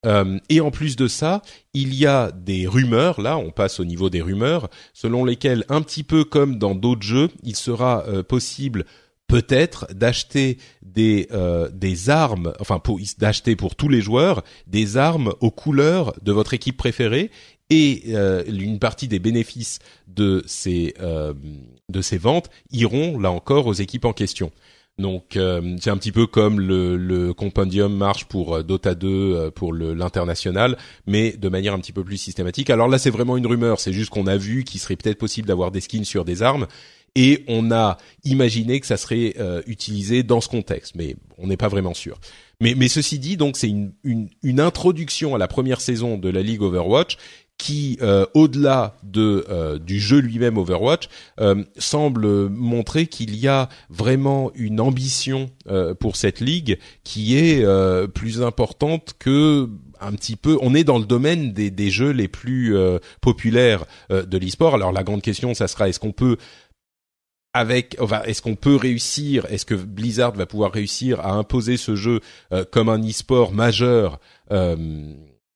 Euh, et en plus de ça, il y a des rumeurs, là on passe au niveau des rumeurs, selon lesquelles, un petit peu comme dans d'autres jeux, il sera euh, possible peut-être d'acheter des euh, des armes, enfin d'acheter pour tous les joueurs des armes aux couleurs de votre équipe préférée et une partie des bénéfices de ces de ces ventes iront là encore aux équipes en question. Donc euh, c'est un petit peu comme le, le compendium marche pour euh, Dota 2 euh, pour l'international, mais de manière un petit peu plus systématique. Alors là c'est vraiment une rumeur, c'est juste qu'on a vu qu'il serait peut-être possible d'avoir des skins sur des armes et on a imaginé que ça serait utilisé dans ce contexte, mais on n'est pas vraiment sûr. Mais, mais ceci dit, donc c'est une, une, une, introduction à la première saison de la Ligue Overwatch qui, euh, au-delà de euh, du jeu lui-même Overwatch, euh, semble montrer qu'il y a vraiment une ambition pour cette ligue qui est plus importante que un petit peu. On est dans le domaine des, des jeux les plus populaires de l'e-sport. Alors la grande question, ça sera est-ce qu'on peut avec, enfin, est-ce qu'on peut réussir Est-ce que Blizzard va pouvoir réussir à imposer ce jeu comme un e-sport majeur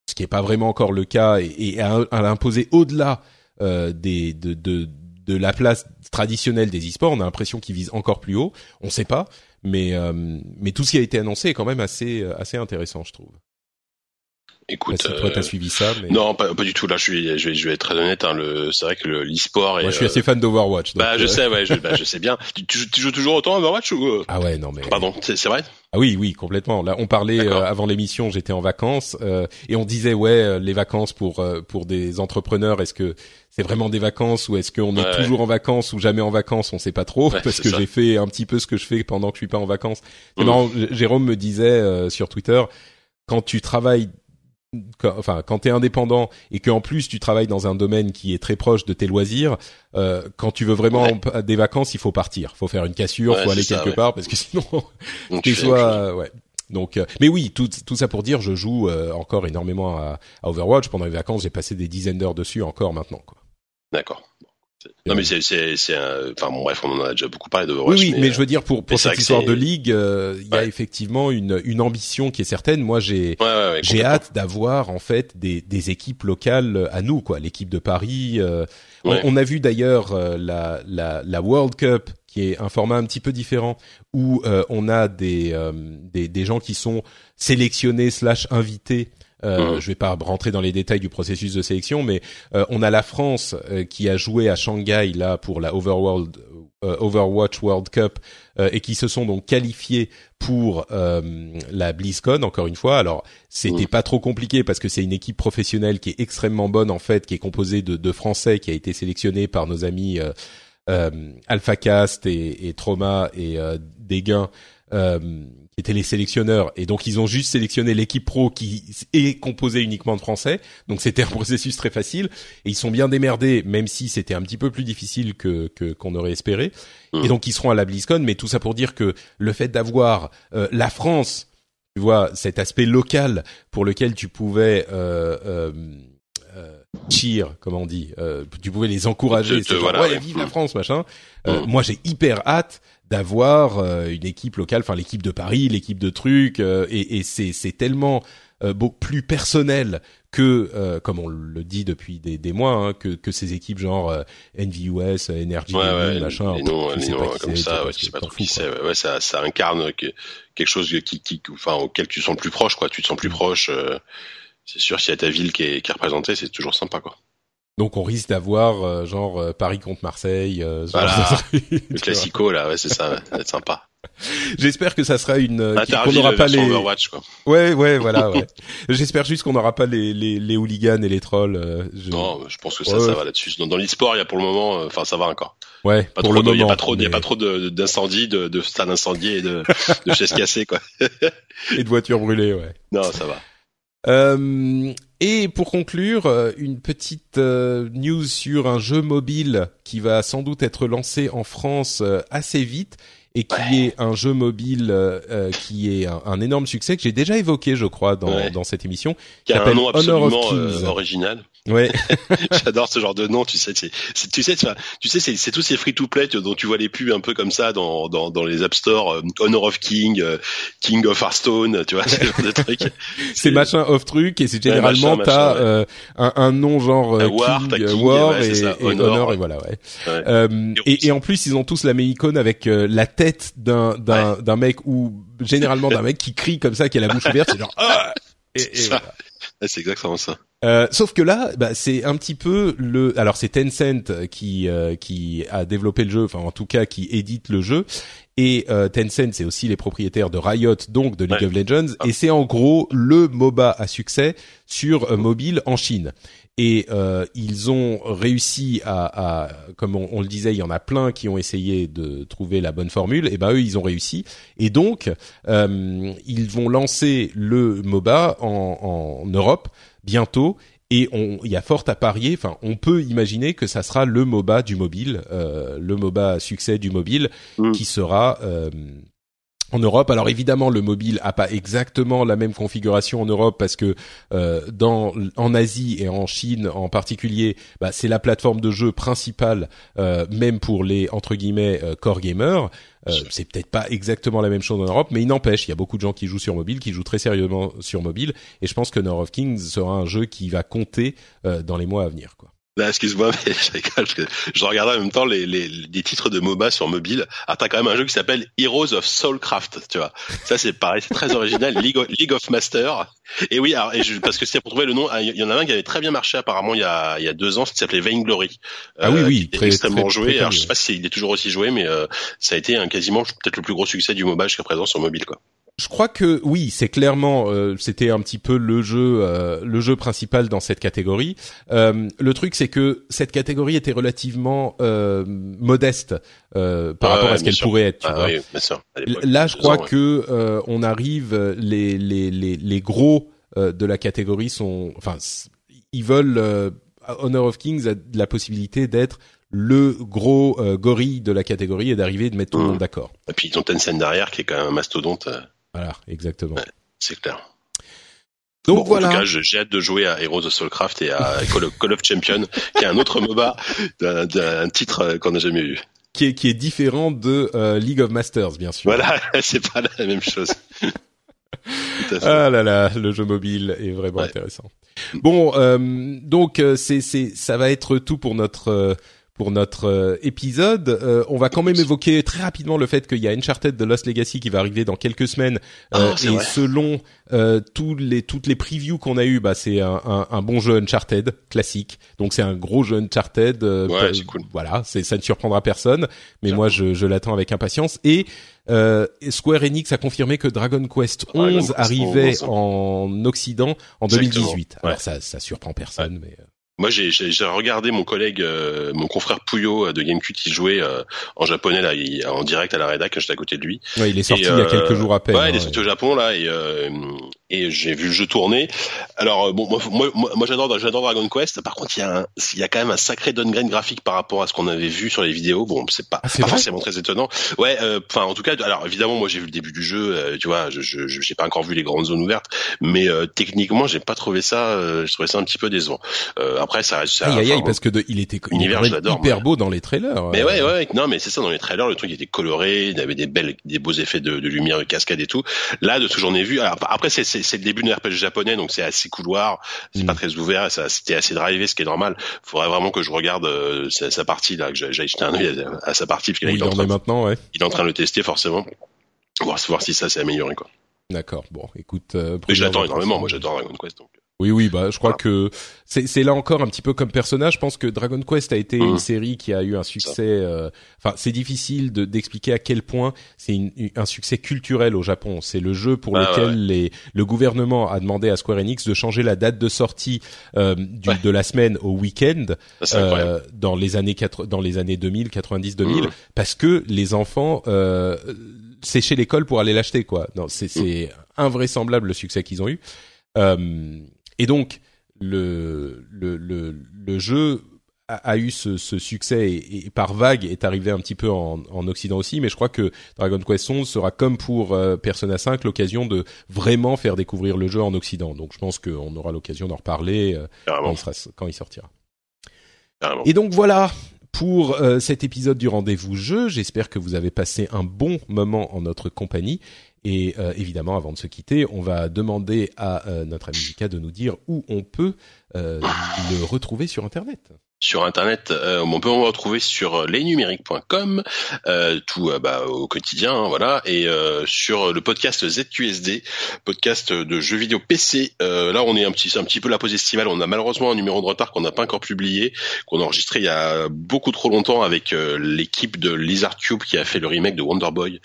ce qui n'est pas vraiment encore le cas, et, à, l'imposer au-delà euh, de, la place traditionnelle des e-sports. On a l'impression qu'ils visent encore plus haut. On ne sait pas, mais euh, mais tout ce qui a été annoncé est quand même assez assez intéressant, je trouve. Écoute, toi, t'as euh, suivi ça mais... Non, pas, pas, du tout. Là, je suis, je vais, je vais être très honnête. Hein, le, c'est vrai que l'e-sport. Moi, je suis assez fan d'Overwatch. Bah, je sais, ouais, je, <laughs> bah, je sais bien. Tu, tu, joues toujours autant à Overwatch ou Ah ouais, non mais. Pardon, c'est, c'est vrai? Ah oui, oui, complètement. Là, on parlait euh, avant l'émission, j'étais en vacances euh, et on disait ouais, euh, les vacances pour pour des entrepreneurs, est-ce que c'est vraiment des vacances ou est-ce qu'on est toujours en vacances ou jamais en vacances? On sait pas trop parce que j'ai fait un petit peu ce que je fais pendant que je suis pas en vacances. Mmh. Jérôme me disait sur Twitter quand tu travailles quand, enfin quand tu es indépendant et que en plus tu travailles dans un domaine qui est très proche de tes loisirs, euh, quand tu veux vraiment des vacances, il faut partir, faut faire une cassure, faut aller quelque part parce que sinon <laughs> tu sois ouais. Donc, euh, mais oui, tout, tout ça pour dire, je joue euh, encore énormément à, à, Overwatch pendant les vacances. J'ai passé des dizaines d'heures dessus encore maintenant. Quoi. D'accord. Non mais c'est c'est enfin bon, bref on en a déjà beaucoup parlé de Oui oui mais, je veux dire pour pour cette histoire de ligue euh, il y a effectivement une une ambition qui est certaine. Moi j'ai j'ai hâte d'avoir en fait des des équipes locales à nous quoi. L'équipe de Paris euh, on, a vu d'ailleurs euh, la la la World Cup qui est un format un petit peu différent où on a des, des des gens qui sont sélectionnés slash invités euh, mmh. Je vais pas rentrer dans les détails du processus de sélection, mais euh, on a la France euh, qui a joué à Shanghai là pour la Overworld, euh, Overwatch World Cup et qui se sont donc qualifiés pour la BlizzCon encore une fois. Alors c'était mmh. pas trop compliqué parce que c'est une équipe professionnelle qui est extrêmement bonne en fait, qui est composée de, de Français, qui a été sélectionnée par nos amis AlphaCast et, et Trauma et Dégain. Euh, étaient les sélectionneurs et donc ils ont juste sélectionné l'équipe pro qui est composée uniquement de Français. Donc c'était un <laughs> processus très facile et ils sont bien démerdés même si c'était un petit peu plus difficile que qu'on aurait espéré. Et mmh. donc ils seront à la BlizzCon mais tout ça pour dire que le fait d'avoir euh, la France, tu vois, cet aspect local pour lequel tu pouvais euh, euh, euh cheer, comment on dit, euh, tu pouvais les encourager, c'est ouais, vive la France, machin. Euh, mmh. Moi, j'ai hyper hâte d'avoir euh, une équipe locale, enfin l'équipe de Paris, l'équipe de trucs, euh, et, et c'est c'est tellement euh, beaucoup plus personnel que, comme on le dit depuis des, des mois, hein, que, que ces équipes genre NVUS, Energy, machin. Les noms, les noms comme ça, ouais, pas trop qui c'est. Ouais, ça, ça incarne quelque chose qui, qui, enfin, auquel tu te sens plus proche, quoi. Tu te sens plus mm. proche. c'est sûr, s'il y a ta ville qui est, qui est représentée, c'est toujours sympa, quoi. Donc on risque d'avoir genre Paris contre Marseille. voilà. le classico là, ouais, c'est ça, ça va être sympa. J'espère que ça sera une euh, qu'on n'aura pas les Overwatch, quoi. Ouais ouais voilà ouais. <laughs> J'espère juste qu'on n'aura pas les, les les hooligans et les trolls. Euh, je... Non, je pense que ça ça va là-dessus. Dans, dans l'e-sport, il y a pour le moment euh, enfin ça va encore. Ouais, pas pour trop le moment. Il y a pas trop y a pas trop d'incendies de de stades incendiés et de de <laughs> chaises cassées quoi. et de voitures brûlées, ouais. Non, ça va. Euh, et pour conclure, une petite news sur un jeu mobile qui va sans doute être lancé en France assez vite et qui est un jeu mobile euh, euh, qui est un, énorme succès que j'ai déjà évoqué, je crois, dans, dans cette émission. Qui, a un nom absolument euh, original. Ouais. <laughs> J'adore ce genre de nom. Tu sais, c'est, tu sais, tu sais, c'est, tous ces free-to-play dont tu vois les pubs un peu comme ça dans dans, dans les App Store, Honor of King, King of Hearthstone, tu vois, ce genre de trucs. <laughs> c'est machin of truc et c'est généralement t'as euh, un, un, nom genre War, King, King, War et, et, Honor, et voilà ouais. Euh, et, et, en plus ils ont tous la même icône avec la tête d'un d'un d'un mec ou généralement d'un mec qui crie comme ça qui a la bouche ouverte, c'est genre <laughs> ah et, et voilà. C'est exactement ça. Euh, sauf que là, bah, c'est un petit peu le. Alors c'est Tencent qui euh, qui a développé le jeu, enfin en tout cas qui édite le jeu. Et euh, Tencent, c'est aussi les propriétaires de Riot, donc de League of Legends, ah. et c'est en gros le MOBA à succès sur mobile en Chine. Et euh, ils ont réussi à, à comme on, on, le disait, il y en a plein qui ont essayé de trouver la bonne formule. Et ben eux, ils ont réussi. Et donc, euh, ils vont lancer le MOBA en, en Europe bientôt. Et on, il y a fort à parier. Enfin, on peut imaginer que ça sera le MOBA du mobile, euh, le MOBA succès du mobile, mm. qui sera euh, en Europe. Alors évidemment, le mobile a pas exactement la même configuration en Europe parce que euh, dans en Asie et en Chine en particulier, bah, c'est la plateforme de jeu principale, euh, même pour les entre guillemets euh, core gamers. Euh, c'est peut-être pas exactement la même chose en Europe, mais il n'empêche, il y a beaucoup de gens qui jouent sur mobile, qui jouent très sérieusement sur mobile, et je pense que Nord of Kings sera un jeu qui va compter euh, dans les mois à venir. Quoi. Là, excuse-moi, <laughs> mais je, je regardais en même temps les, les, les titres de MOBA sur mobile. Ah, t'as quand même un jeu qui s'appelle Heroes of Soulcraft, tu vois. Ça, c'est pareil, c'est très original. <laughs> League of, League of Master. Et oui, alors, et je, parce que c'est pour trouver le nom, ah, il y en a un qui avait très bien marché apparemment il y a, il y a deux ans, qui s'appelait Vainglory. Ah oui, oui, euh, très, extrêmement joué. alors, je sais pas s'il est toujours aussi joué, mais euh, ça a été un quasiment peut-être le plus gros succès du MOBA jusqu'à présent sur mobile, quoi. Je crois que oui, c'est clairement euh, c'était un petit peu le jeu euh, le jeu principal dans cette catégorie. Euh, le truc c'est que cette catégorie était relativement modeste par rapport à ce qu'elle pourrait être. Tu ah, vois. Oui, bien sûr. Là, je crois que on arrive les les les, les gros de la catégorie sont enfin ils veulent Honor of Kings a la possibilité d'être le gros gorille de la catégorie et d'arriver de mettre tout le mmh. monde d'accord. Et puis ils ont Tencent derrière qui est quand même un mastodonte. Voilà, exactement. c'est clair. Donc voilà. En tout cas, j'ai hâte de jouer à Heroes of Soulcraft et à Call of, Call of Champion, qui est un autre MOBA d'un titre qu'on n'a jamais eu. Qui est, qui est différent de euh, League of Masters, bien sûr. Voilà, <laughs> c'est pas la même chose. ah là là, le jeu mobile est vraiment intéressant. Bon, euh, donc euh, c'est c'est ça va être tout pour notre pour notre euh, épisode. Euh, on va quand même évoquer très rapidement le fait qu'il y a Uncharted de Lost Legacy qui va arriver dans quelques semaines. Euh, oh, et selon tous les toutes les previews qu'on a eu, bah c'est un, un, un, bon jeu Uncharted classique. Donc c'est un gros jeu Uncharted. ouais, c'est cool. Voilà, ça ne surprendra personne. Mais moi je, je l'attends avec impatience. Et Square Enix a confirmé que Dragon Quest 11 arrivait en Occident en 2018. Alors ça ça surprend personne, mais moi, j'ai regardé mon collègue, euh, mon confrère Puyo euh, de Gamecube qui jouait euh, en japonais là, en direct à la rédac, j'étais à côté de lui. Ouais, il est sorti il y a quelques jours à peine. Ouais, il est hein, sorti au Japon là et et j'ai vu le jeu tourner. Alors bon, moi, moi, moi j'adore, j'adore Dragon Quest. Par contre, il y a, un, il y a quand même un sacré downgrade graphique par rapport à ce qu'on avait vu sur les vidéos. Bon, c'est pas, ah, pas forcément très étonnant. Ouais, enfin, en tout cas, alors évidemment, moi j'ai vu le début du jeu. tu vois, je, je, j'ai pas encore vu les grandes zones ouvertes, mais techniquement, j'ai pas trouvé ça. j'ai trouvé ça un petit peu décevant. après, ça reste. Aïe, aïe, aïe, parce que de, il était univers, hyper beau dans les trailers. Mais ouais, ouais, non, mais c'est ça dans les trailers, le truc était coloré, il avait des belles, des beaux effets de, de lumière, de cascade et tout. Là, de tout j'en ai vu. Alors, après, c'est c'est le début d'un RPG japonais, donc c'est assez couloir, c'est pas mm. très ouvert, ça c'était assez drivé, ce qui est normal. Faudrait vraiment que je regarde euh, sa, partie là, que j'aille jeter un œil à, sa partie, parce qu'il il, en est maintenant, ouais. Il est en train de le tester forcément, voir voir si ça s'est amélioré quoi. D'accord. Bon, écoute. Euh, mais j'attends énormément. Moi, j'adore Dragon Quest. Donc. Oui, oui, bah, je crois que c'est là encore un petit peu comme personnage. Je pense que Dragon Quest a été une mmh. série qui a eu un succès. Euh, enfin, c'est difficile d'expliquer à quel point c'est un succès culturel au Japon. C'est le jeu pour ah, lequel les, le gouvernement a demandé à Square Enix de changer la date de sortie euh, du, de la semaine au week-end euh, dans les années 4, dans les années 2000, 90, 2000, parce que les enfants euh, séchaient l'école pour aller l'acheter. Quoi. Non, c'est mmh. invraisemblable le succès qu'ils ont eu. Euh, et donc le le le, le jeu a, a eu ce, ce succès et, par vague est arrivé un petit peu en, en, Occident aussi, mais je crois que Dragon Quest 11 sera comme pour euh, Persona 5 l'occasion de vraiment faire découvrir le jeu en Occident. Donc je pense qu'on aura l'occasion d'en reparler euh, quand, il sera, quand il sortira. Et donc voilà pour euh, cet épisode du rendez-vous jeu. J'espère que vous avez passé un bon moment en notre compagnie et euh, évidemment, avant de se quitter, on va demander à euh, notre ami Mika de nous dire où on peut euh, le retrouver sur Internet sur internet euh, on peut me retrouver sur lesnumériques.com euh, tout euh, bah, au quotidien hein, voilà et euh, sur le podcast ZQSD podcast de jeux vidéo PC là on est un petit un petit peu la pause estivale. On a malheureusement un numéro de retard qu'on n'a pas encore publié qu'on a enregistré il y a beaucoup trop longtemps avec l'équipe de Lizard Cube qui a fait le remake de Wonder Boy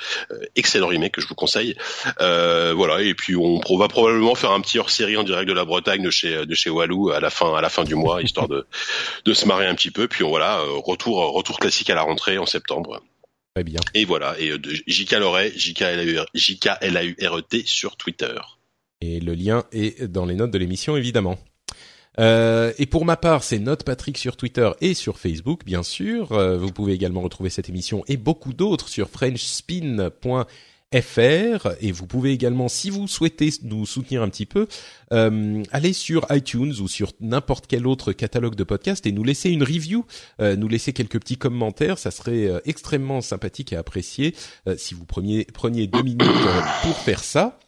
excellent remake que je vous conseille. Voilà et puis on, va probablement faire un petit hors série en direct de la Bretagne de chez de chez Walou à la fin à la fin du mois histoire de de se marrer un petit peu. Puis voilà, euh, retour retour classique à la rentrée en septembre. Très bien. Et voilà, et euh, JK Loret, J-K-L-A-U-R-E-T sur Twitter. Et le lien est dans les notes de l'émission, évidemment. Euh, et pour ma part, c'est Note Patrick sur Twitter et sur Facebook, bien sûr. vous pouvez également retrouver cette émission et beaucoup d'autres sur frenchspin.fr fr et vous pouvez également si vous souhaitez nous soutenir un petit peu euh, aller sur iTunes ou sur n'importe quel autre catalogue de podcast et nous laisser une review euh, nous laisser quelques petits commentaires. Ça serait euh, extrêmement sympathique et apprécié euh, si vous preniez preniez deux minutes pour faire ça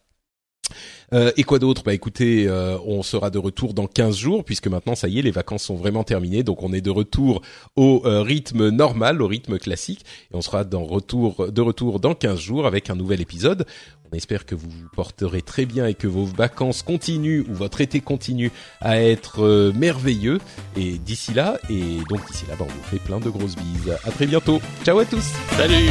euh, et quoi d'autre? Bah écoutez, euh, on sera de retour dans 15 jours puisque maintenant ça y est, les vacances sont vraiment terminées, donc on est de retour au euh, rythme normal, au rythme classique, et on sera dans retour, de retour dans 15 jours avec un nouvel épisode. On espère que vous vous porterez très bien et que vos vacances continuent ou votre été continue à être merveilleux. Et d'ici là, et donc d'ici là, bah, on vous fait plein de grosses bises. À très bientôt. Ciao à tous. Salut.